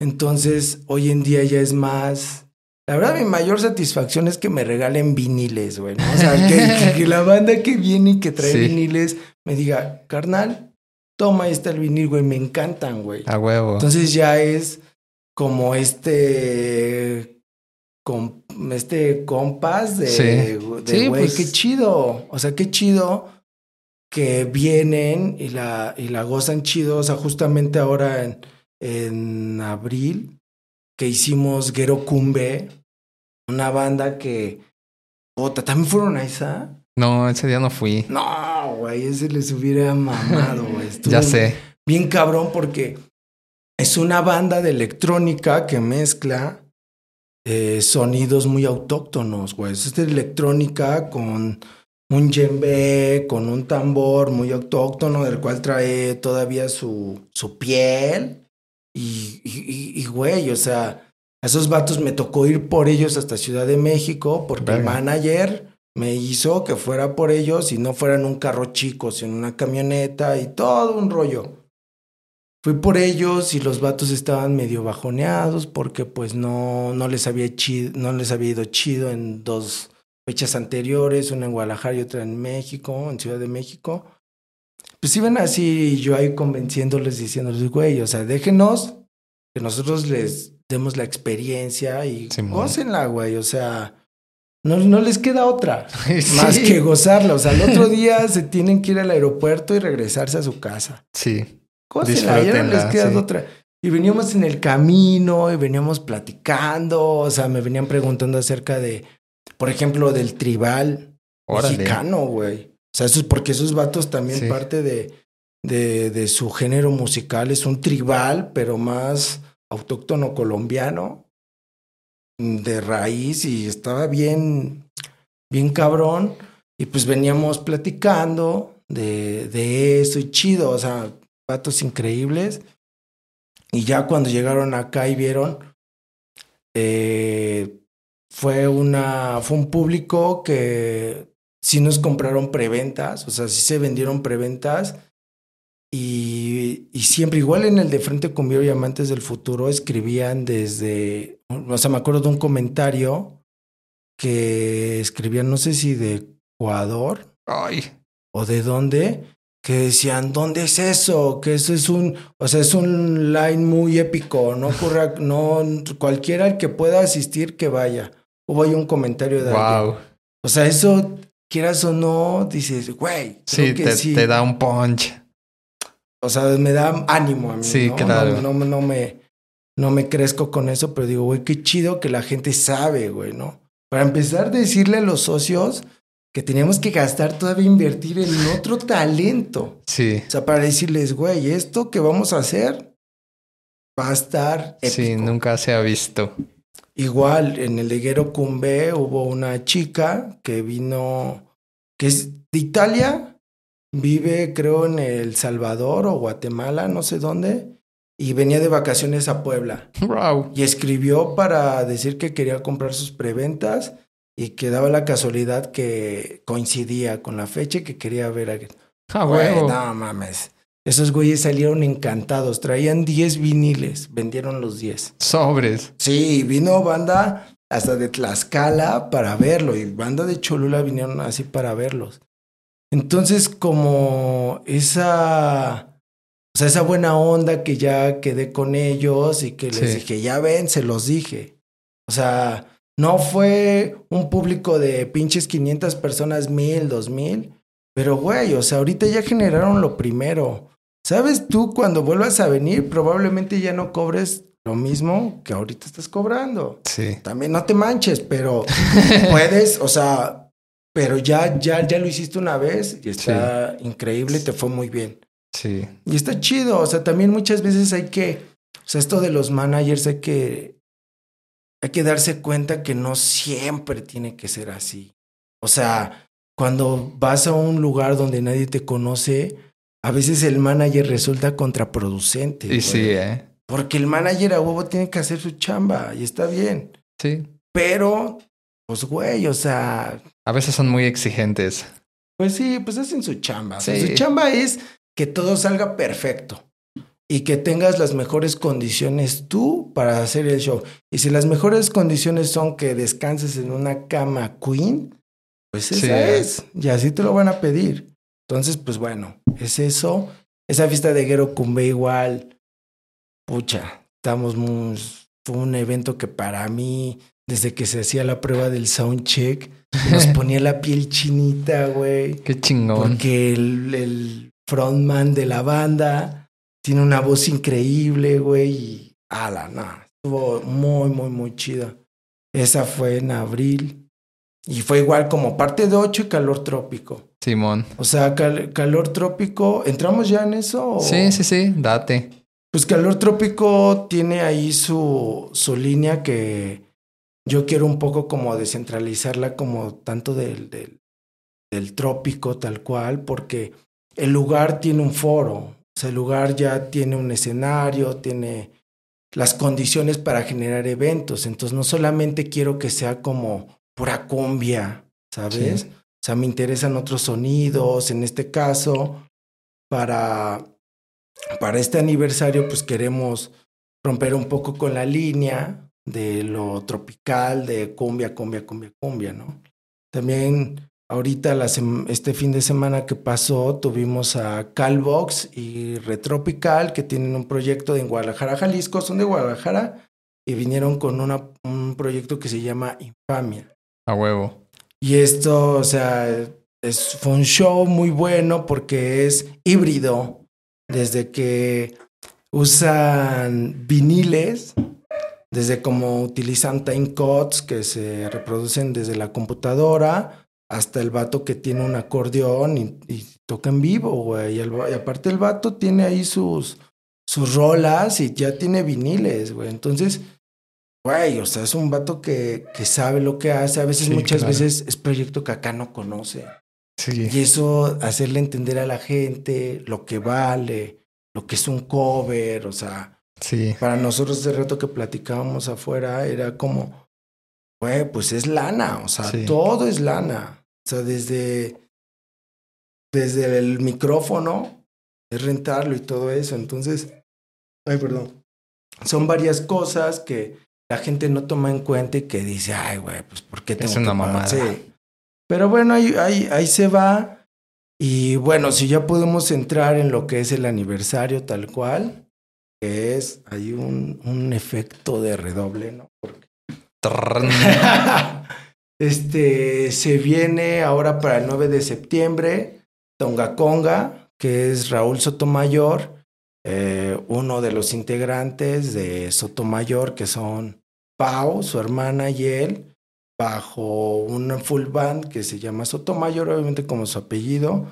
Entonces, hoy en día ya es más... La verdad, mi mayor satisfacción es que me regalen viniles, güey. ¿no? O sea, que, que- que la banda que viene y que trae Sí. viniles me diga, carnal, toma, ahí está el vinil, güey, me encantan, güey. A huevo. Entonces ya es como este... com- este compás de, Sí. de Sí, güey, pues- qué chido. O sea, qué chido que vienen y la, y la gozan chido. O sea, justamente ahora en, en abril que hicimos Gero Cumbe, una banda que... Puta, ¿también fueron a esa? No, ese día no fui. No, güey, ese les hubiera mamado, güey. <laughs> Ya sé. Bien cabrón porque es una banda de electrónica que mezcla eh, sonidos muy autóctonos, güey. Es de electrónica con un djembe, con un tambor muy autóctono del cual trae todavía su, su piel. Y, y, y- y, güey, o sea, a esos vatos me tocó ir por ellos hasta Ciudad de México porque el manager me hizo que fuera por ellos y no fuera en un carro chico, sino en una camioneta y todo un rollo. Fui por ellos y los vatos estaban medio bajoneados porque pues no, no, les había chido, no les había ido chido en dos fechas anteriores, una en Guadalajara y otra en México, en Ciudad de México. Pues iban así y yo ahí convenciéndoles, diciéndoles, güey, o sea, déjenos que nosotros les demos la experiencia y gócenla, güey, o sea, no, no les queda otra <laughs> Sí. más que gozarla. O sea, el otro día <laughs> se tienen que ir al aeropuerto y regresarse a su casa. Sí. Gócenla, ya no les queda sí. otra. Y veníamos en el camino y veníamos platicando. O sea, me venían preguntando acerca de, por ejemplo, del tribal Órale. mexicano, güey. O sea, eso es porque esos vatos también Sí. parte de, de, de su género musical. Es un tribal, pero más autóctono colombiano. De raíz y estaba bien, bien cabrón. Y pues veníamos platicando de, de eso y chido, o sea, vatos increíbles. Y ya cuando llegaron acá y vieron, eh, fue una, fue un público que sí nos compraron preventas, o sea, sí se vendieron preventas. Y, y siempre, igual en el de Frente con Viro y Amantes del Futuro, escribían desde, o sea, me acuerdo de un comentario que escribían, no sé si de Ecuador Ay. o de dónde, que decían, ¿dónde es eso? Que eso es un, o sea, es un line muy épico, no <laughs> ocurra, no, cualquiera el que pueda asistir que vaya. Hubo ahí un comentario de Wow. O sea, eso, quieras o no, dices, güey, Sí que te, sí. te da un punch. O sea, me da ánimo a mí. Sí, ¿no? claro. No, no, no me, no me crezco con eso, pero digo, güey, qué chido que la gente sabe, güey, ¿no? Para empezar, decirle a los socios que teníamos que gastar todavía invertir en otro talento. Sí. O sea, para decirles, güey, esto que vamos a hacer va a estar épico. Sí, nunca se ha visto. Igual, en el Leguero Cumbe hubo una chica que vino, que es de Italia, vive creo en El Salvador o Guatemala, no sé dónde, y venía de vacaciones a Puebla. Wow. Y escribió para decir que quería comprar sus preventas y que daba la casualidad que coincidía con la fecha y que quería ver a... Ah, Güey, no mames. Esos güeyes salieron encantados, traían 10 viniles, vendieron los 10. Sobres. Sí, vino banda hasta de Tlaxcala para verlo y banda de Cholula vinieron así para verlos. Entonces, como esa, o sea, esa buena onda que ya quedé con ellos y que les Sí. dije, ya ven, se los dije. O sea, no fue un público de pinches 500 personas, mil, dos mil, pero güey, o sea, ahorita ya generaron lo primero. ¿Sabes tú cuando vuelvas a venir probablemente ya no cobres lo mismo que ahorita estás cobrando? Sí. También no te manches, pero <laughs> puedes, o sea, pero ya, ya, ya lo hiciste una vez y está increíble, te fue muy bien. Sí. Y está chido, o sea, también muchas veces hay que, o sea, esto de los managers hay que, hay que darse cuenta que no siempre tiene que ser así. O sea, cuando vas a un lugar donde nadie te conoce, a veces el manager resulta contraproducente. Y güey. sí, ¿eh? Porque el manager a huevo tiene que hacer su chamba y está bien. Sí. Pero, pues, güey, o sea, A veces son muy exigentes. pues sí, pues hacen su chamba. O sea, Sí. Su chamba es que todo salga perfecto y que tengas las mejores condiciones tú para hacer el show. Y si las mejores condiciones son que descanses en una cama queen, pues esa Sí. es. Y así te lo van a pedir. Entonces, pues bueno, es eso. Esa fiesta de Gero Cumbe igual, pucha, estamos muy... Fue un evento que para mí, desde que se hacía la prueba del soundcheck, nos <laughs> ponía la piel chinita, güey. Qué chingón. Porque el, el frontman de la banda tiene una voz increíble, güey. Y ala, no. Estuvo muy, muy, muy chida. Esa fue en abril. Y fue igual como parte de 8 y calor trópico. Simón. O sea, cal- calor trópico. ¿Entramos ya en eso? o- Sí, sí, sí. Date. Pues calor trópico tiene ahí su, su línea que yo quiero un poco como descentralizarla como tanto del, del, del trópico tal cual, porque el lugar tiene un foro, o sea, el lugar ya tiene un escenario, tiene las condiciones para generar eventos, entonces no solamente quiero que sea como pura cumbia, ¿sabes? Sí. O sea, me interesan otros sonidos, en este caso, para para este aniversario, pues queremos romper un poco con la línea de lo tropical, de cumbia, cumbia, cumbia, cumbia, ¿no? También ahorita la este fin de semana que pasó tuvimos a Calvox y Retropical que tienen un proyecto en Guadalajara, Jalisco, son de Guadalajara y vinieron con una, un proyecto que se llama Infamia. A huevo. Y esto, o sea, es, fue un show muy bueno porque es híbrido. Desde que usan viniles, desde como utilizan time codes que se reproducen desde la computadora, hasta el vato que tiene un acordeón y, y toca en vivo, güey. Y, aparte el vato tiene ahí sus, sus rolas y ya tiene viniles, güey. Entonces, güey, o sea, es un vato que, que sabe lo que hace. A veces, Sí, muchas claro. veces es proyecto que acá no conoce. Sí. Y eso, hacerle entender a la gente lo que vale, lo que es un cover, o sea, Sí. para nosotros ese reto que platicábamos afuera era como, güey, pues es lana, o sea, Sí. todo es lana. O sea, desde, desde el micrófono, es rentarlo y todo eso. Entonces, ay, perdón. Son varias cosas que la gente no toma en cuenta y que dice, ay, güey, pues ¿por qué tengo Es una que pagar?" mamada. Sí. Pero bueno, ahí, ahí, ahí se va. Y bueno, si ya podemos entrar en lo que es el aniversario tal cual, que es, hay un, un efecto de redoble, ¿no? Porque <laughs> este se viene ahora para el 9 de septiembre, Tonga Conga, que es Raúl Sotomayor, eh, uno de los integrantes de Sotomayor, que son Pau, su hermana y él, bajo una full band que se llama Sotomayor, obviamente como su apellido.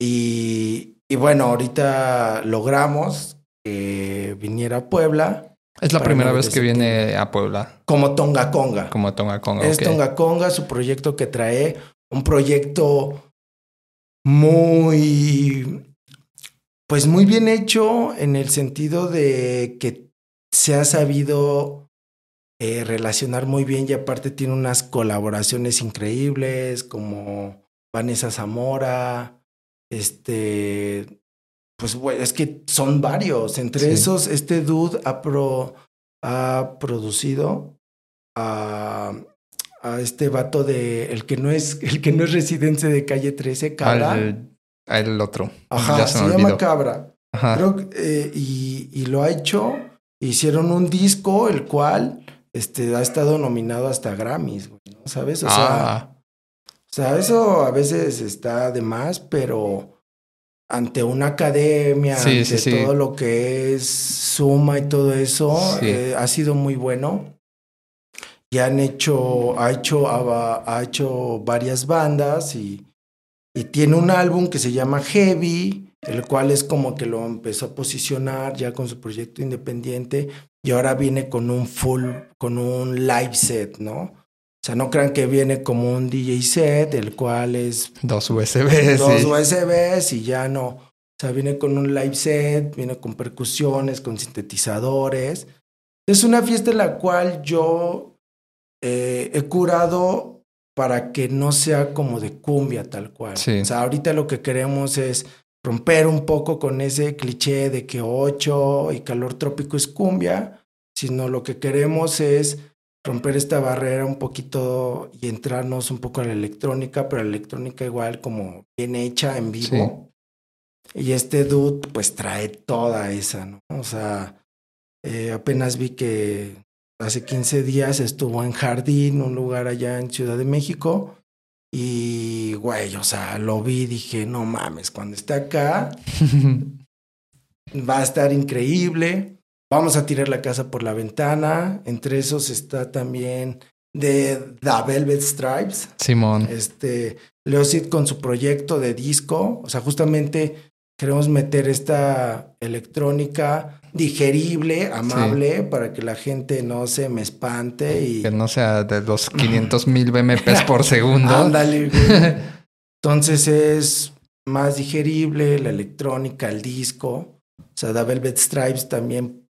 Y, y bueno, ahorita logramos que viniera a Puebla. Es la primera vez que viene a Puebla, Como Tonga Conga. como Tonga Conga. Es. Tonga Conga, su proyecto que trae, un proyecto muy, pues muy bien hecho en el sentido de que se ha sabido eh, relacionar muy bien y aparte tiene unas colaboraciones increíbles como Vanessa Zamora, este, pues güey, es que son varios, entre Sí. esos este dude ha, pro- ha producido a, a este vato de el que no es <laughs> el que no es residente de calle 13, Cabra. Al, al otro. Ajá, se, llama. Cabra. Ajá. Creo que, eh, y, y lo ha hecho. Hicieron un disco, el cual este, ha estado nominado hasta Grammys, güey, ¿no? ¿sabes? O sea, Ah, o sea, eso a veces está de más, pero ante una academia, Sí, ante sí, sí. todo lo que es suma y todo eso, eh, ha sido muy bueno. Y han hecho, ha hecho, ha, ha hecho varias bandas y, y tiene un álbum que se llama Heavy, el cual es como que lo empezó a posicionar ya con su proyecto independiente y ahora viene con un full, con un live set, ¿no? O sea, no crean que viene como un DJ set, el cual es dos USBs. dos sí. USBs y ya no. O sea, viene con un live set, viene con percusiones, con sintetizadores. Es una fiesta en la cual yo eh, he curado para que no sea como de cumbia tal cual. Sí. O sea, ahorita lo que queremos es romper un poco con ese cliché de que 8 y calor trópico es cumbia, sino lo que queremos es romper esta barrera un poquito y entrarnos un poco a la electrónica, pero la electrónica igual como bien hecha en vivo. Y este dude pues trae toda esa, ¿no? O sea, eh, apenas vi que hace 15 días estuvo en Jardín, un lugar allá en Ciudad de México. Y, güey, o sea, lo vi dije, no mames, cuando esté acá <laughs> va a estar increíble. Vamos a tirar la casa por la ventana. Entre esos está también de The Velvet Stripes. Simón. Este, Leosid con su proyecto de disco. O sea, justamente queremos meter esta electrónica digerible, amable, para que la gente no se me espante y... Que no sea de los 500 mil BMPs por <laughs> segundo. Ándale, <laughs> güey. Entonces es más digerible, la electrónica, el disco. O sea, The Velvet Stripes también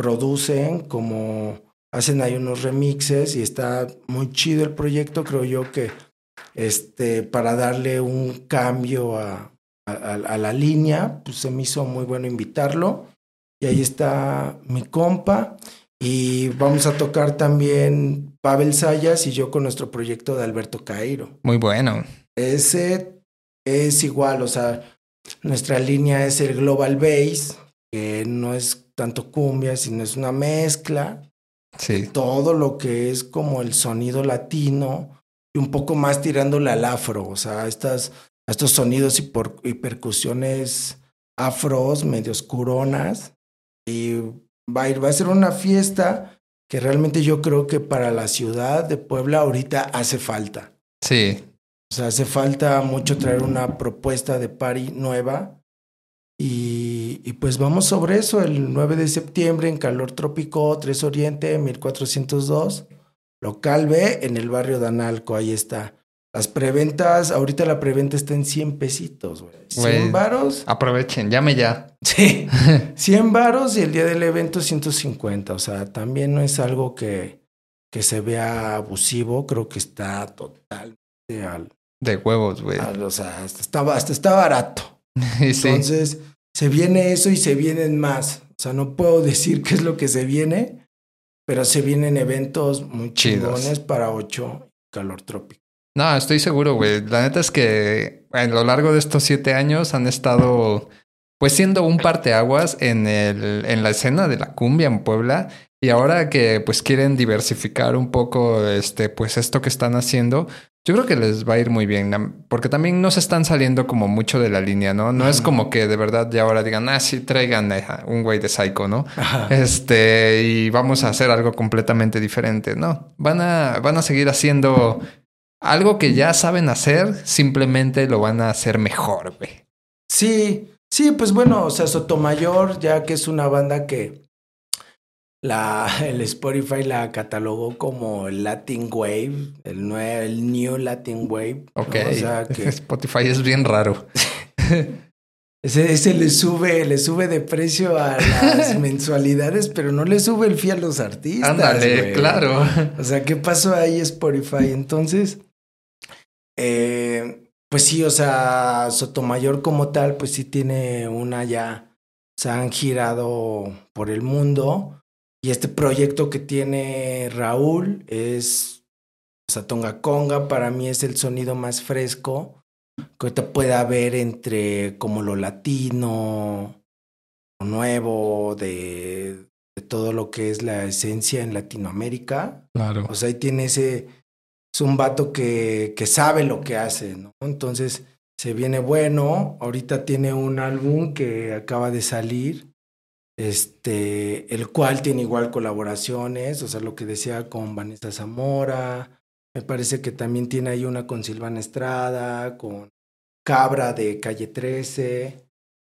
producen como hacen ahí unos remixes y está muy chido el proyecto. Creo yo que este, para darle un cambio a, a, a la línea, pues se me hizo muy bueno invitarlo. Y ahí está mi compa. Y vamos a tocar también Pavel Sayas y yo con nuestro proyecto de Alberto Cairo. Muy bueno. Ese es igual, o sea, nuestra línea es el Global Bass, que no es tanto cumbia, sino es una mezcla. Sí. Todo lo que es como el sonido latino y un poco más tirándole al afro, o sea, estas, estos sonidos y, por, y percusiones afros, medio oscuronas. Y va a, ir, va a ser una fiesta que realmente yo creo que para la ciudad de Puebla ahorita hace falta. Sí. O sea, hace falta mucho traer una propuesta de party nueva. Y, y, pues vamos sobre eso el 9 de septiembre en Calor Trópico 3 Oriente 1402. Local B en el barrio de Analco, ahí está. Las preventas, ahorita la preventa está en 100 pesitos, güey. 100 varos. Aprovechen, llame ya. Sí, <laughs> 100 varos y el día del evento 150. O sea, también no es algo que, que se vea abusivo, creo que está totalmente al, De huevos, güey. o sea, hasta está, hasta está barato. <laughs> Sí. Entonces, se viene eso y se vienen más. O sea, no puedo <laughs> decir qué es lo que se viene, pero se vienen eventos muy Chidos. chingones para 8 calor trópico. No, estoy seguro, güey. La neta es que a lo largo de estos siete años han estado, pues, siendo un parteaguas en, el, en la escena de la cumbia en Puebla. Y ahora que, pues, quieren diversificar un poco, este, pues, esto que están haciendo, yo creo que les va a ir muy bien, porque también no se están saliendo como mucho de la línea, ¿no? No es como que de verdad ya ahora digan, ah, sí, traigan un güey de psycho, ¿no? Este, y vamos a hacer algo completamente diferente, ¿no? Van a, van a seguir haciendo algo que ya saben hacer, simplemente lo van a hacer mejor, güey. Sí, sí, pues bueno, o sea, Sotomayor, ya que es una banda que la, <laughs> el Spotify la catalogó como el Latin Wave, el, nuevo, el New Latin Wave. Ok. O sea <laughs> que... Spotify es bien raro. <laughs> ese, ese, le sube, le sube de precio a las mensualidades, pero no le sube el fee a los artistas. Ándale, claro. O sea, ¿qué pasó ahí Spotify? Entonces, eh, pues sí, o sea, Sotomayor como tal, pues sí tiene una ya, se han girado por el mundo y este proyecto que tiene Raúl es, o sea, Tonga Conga para mí es el sonido más fresco que ahorita pueda haber entre como lo latino, lo nuevo, de, de todo lo que es la esencia en Latinoamérica. Claro. O sea, ahí tiene ese, es un vato que, que sabe lo que hace, ¿no? Entonces se viene bueno. Ahorita tiene un álbum que acaba de salir este, el cual tiene igual colaboraciones, o sea, lo que decía con Vanessa Zamora, me parece que también tiene ahí una con Silvana Estrada, con Cabra de Calle 13.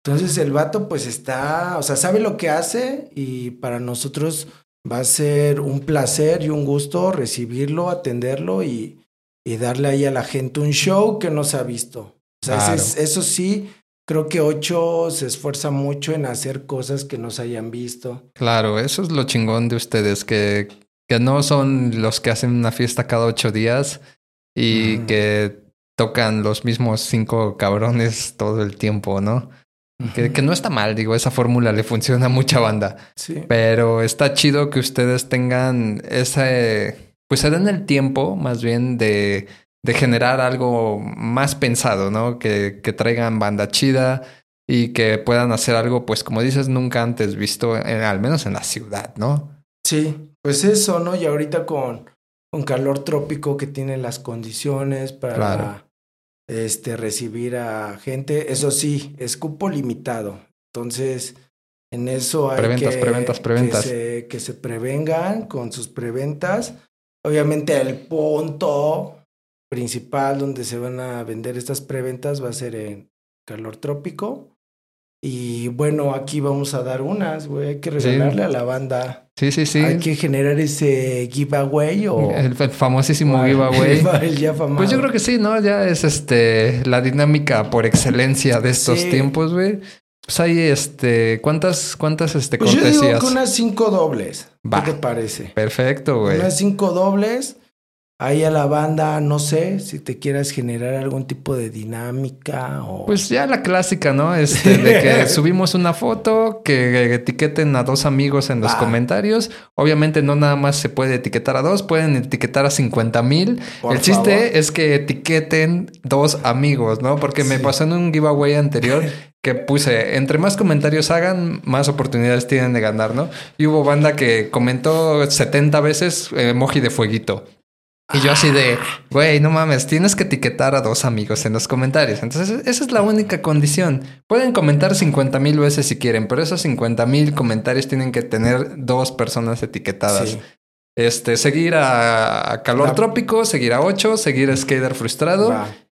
Entonces el vato pues está, o sea, sabe lo que hace y para nosotros va a ser un placer y un gusto recibirlo, atenderlo y, y darle ahí a la gente un show que no se ha visto. O sea, eso sí, Creo que ocho se esfuerza mucho en hacer cosas que no se hayan visto. Claro, eso es lo chingón de ustedes, que, que no son los que hacen una fiesta cada ocho días y que tocan los mismos cinco cabrones todo el tiempo, ¿no? Que, que, no está mal, digo, esa fórmula le funciona a mucha banda. Sí. Pero está chido que ustedes tengan ese, pues se den el tiempo más bien de de generar algo más pensado, ¿no? Que, que traigan banda chida y que puedan hacer algo, pues como dices, nunca antes visto, al menos en la ciudad, ¿no? Sí, pues eso, ¿no? Y ahorita con, con calor trópico que tiene las condiciones para este, recibir a gente, eso sí, es cupo limitado. Entonces, en eso hay preventas, que, preventas, preventas. Que, se, que se prevengan con sus preventas. Obviamente el punto principal donde se van a vender estas preventas va a ser en calor trópico. Y bueno, aquí vamos a dar unas, güey. Hay que regalarle a la banda. Sí, sí, sí. Hay que generar ese giveaway o. El, famosísimo giveaway. <laughs> El ya pues yo creo que sí, ¿no? Ya es este la dinámica por excelencia de estos tiempos, güey. Pues hay este. ¿Cuántas, cuántas este, pues Yo digo que unas cinco dobles. ¿Qué te parece? Perfecto, güey. Unas cinco dobles. Ahí a la banda, no sé si te quieras generar algún tipo de dinámica o... Pues ya la clásica, ¿no? Este, de que <laughs> subimos una foto, que etiqueten a dos amigos en los comentarios. Obviamente no nada más se puede etiquetar a dos, pueden etiquetar a 50 mil. El chiste es que etiqueten dos amigos, ¿no? Porque me pasó en un giveaway anterior <laughs> que puse, entre más comentarios hagan, más oportunidades tienen de ganar, ¿no? Y hubo banda que comentó 70 veces emoji de fueguito. Y yo así de, güey, no mames, tienes que etiquetar a dos amigos en los comentarios. Entonces, esa es la única condición. Pueden comentar 50 mil veces si quieren, pero esos 50 mil comentarios tienen que tener dos personas etiquetadas. Este, seguir a, Calor Trópico, seguir a 8, seguir a Skater Frustrado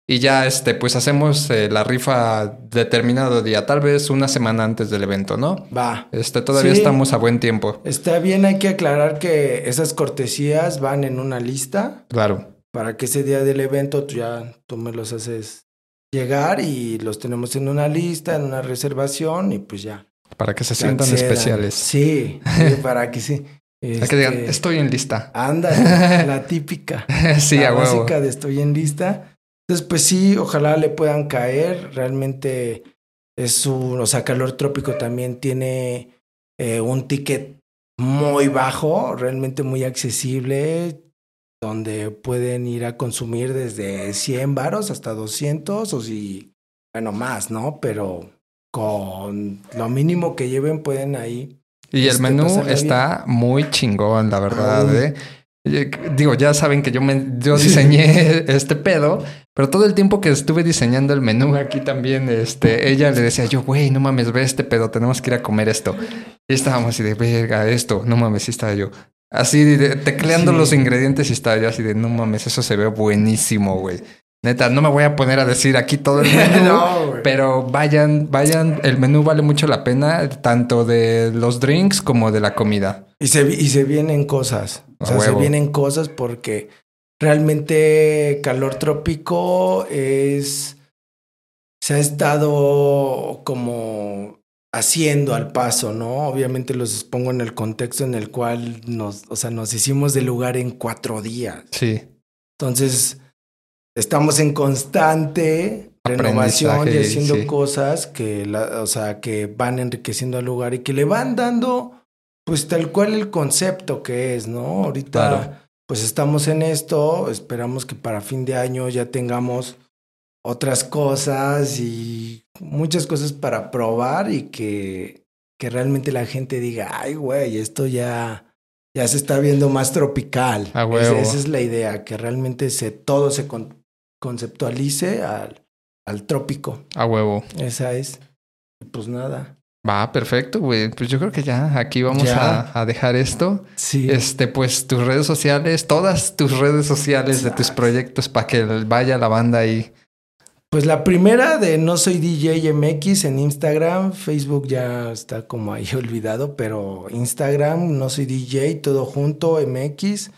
y ya, este, pues hacemos eh, la rifa determinado día, tal vez una semana antes del evento, ¿no? Va. Este, todavía estamos a buen tiempo. Está bien, hay que aclarar que esas cortesías van en una lista. Claro. Para que ese día del evento tú ya tú me los haces llegar y los tenemos en una lista, en una reservación y pues ya. Para que se sientan especiales. Sí, <laughs> para que sí. Para que digan, este, estoy en lista. Anda, la típica. <laughs> sí, la a básica de estoy en lista. Entonces, pues sí, ojalá le puedan caer. Realmente es un, o sea, calor trópico también tiene eh, un ticket muy bajo, realmente muy accesible. donde pueden ir a consumir desde 100 varos hasta 200 o si, bueno, más, ¿no? Pero con lo mínimo que lleven pueden ahí. Y el este, menú bien. está muy chingón, la verdad. Eh, Digo, ya saben que yo me yo diseñé <laughs> este pedo, pero todo el tiempo que estuve diseñando el menú aquí también, este, ella le decía yo, güey, no mames, ve este pedo, tenemos que ir a comer esto. Y estábamos así de verga, esto, no mames, sí estaba yo. Así de, tecleando Sí. los ingredientes y estaba yo así de, no mames, eso se ve buenísimo, güey. Neta, no me voy a poner a decir aquí todo el <laughs> menú. No. Pero vayan, vayan, el menú vale mucho la pena, tanto de los drinks como de la comida. Y se, vi- y se vienen cosas. O sea, se vienen cosas porque realmente calor trópico es. Se ha estado como haciendo al paso, ¿no? Obviamente los pongo en el contexto en el cual nos, o sea, nos hicimos del lugar en cuatro días. Sí, Entonces, estamos en constante renovación y haciendo sí. cosas que, la, o sea, que van enriqueciendo al lugar y que le van dando, pues tal cual el concepto que es, ¿no? Ahorita, Claro. Pues estamos en esto, esperamos que para fin de año ya tengamos otras cosas y muchas cosas para probar y que, que realmente la gente diga, ay, güey, esto ya, ya se está viendo más tropical. A Esa- huevo. Esa, es la idea, que realmente se, todo se con- conceptualice al, al trópico. a huevo. Esa es. Y Pues nada. Va, perfecto, güey. Pues yo creo que ya aquí vamos Ya. a, a dejar esto. Sí. Este, pues tus redes sociales, todas tus redes sociales de tus proyectos para que vaya la banda ahí. Pues la primera de No Soy DJ MX en Instagram, Facebook ya está como ahí <laughs> olvidado, pero Instagram, No Soy DJ, todo junto, MX.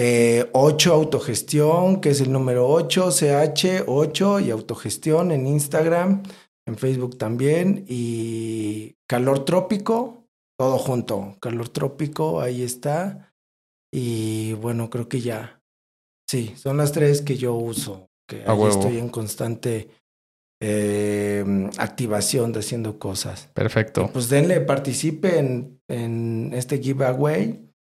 Eh, 8 Autogestión, que es el número 8, CH 8 y Autogestión en Instagram, en Facebook también. Y Calor Trópico, todo junto, Calor Trópico, ahí está. Y bueno, creo que ya. Sí, son las tres que yo uso. Que ahí huevo. estoy en constante eh, activación de haciendo cosas. Perfecto. Pues denle, participen en este giveaway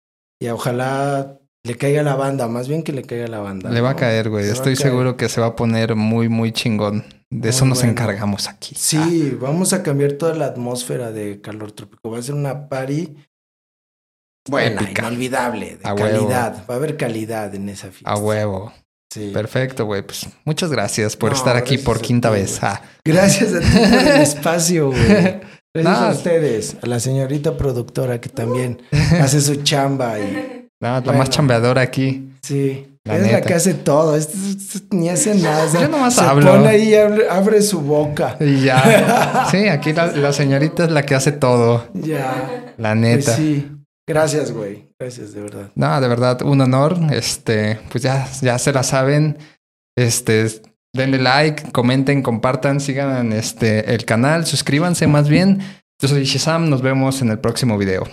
y ojalá le caiga la banda, más bien que le caiga la banda. Le va a caer, güey. Estoy caer. seguro que se va a poner muy, muy chingón. De Muy eso nos bueno. encargamos aquí. Sí, vamos a cambiar toda la atmósfera de calor trópico. Va a ser una party buena, Épica. inolvidable, de A huevo. calidad. Va a haber calidad en esa fiesta. A huevo. Sí. Perfecto, güey. Pues muchas gracias por No, estar aquí por quinta ti, vez. Ah, Gracias a ti por el <laughs> espacio, güey. Gracias No. a ustedes, a la señorita productora que también <laughs> hace su chamba y no, la Bueno. más chambeadora aquí. sí. La es la que hace todo. Este, este ni hace nada. o sea, Yo nomás se hablo. pone ahí y abre, abre su boca. Y ya. <laughs> Sí, aquí la, la señorita es la que hace todo. Ya. La Pues neta. sí. Gracias, güey. Gracias, de verdad. No, de verdad, un honor. Este, pues ya, ya se la saben. Este, denle like, comenten, compartan, sigan este, el canal, suscríbanse más bien. Yo soy Shazam, nos vemos en el próximo video.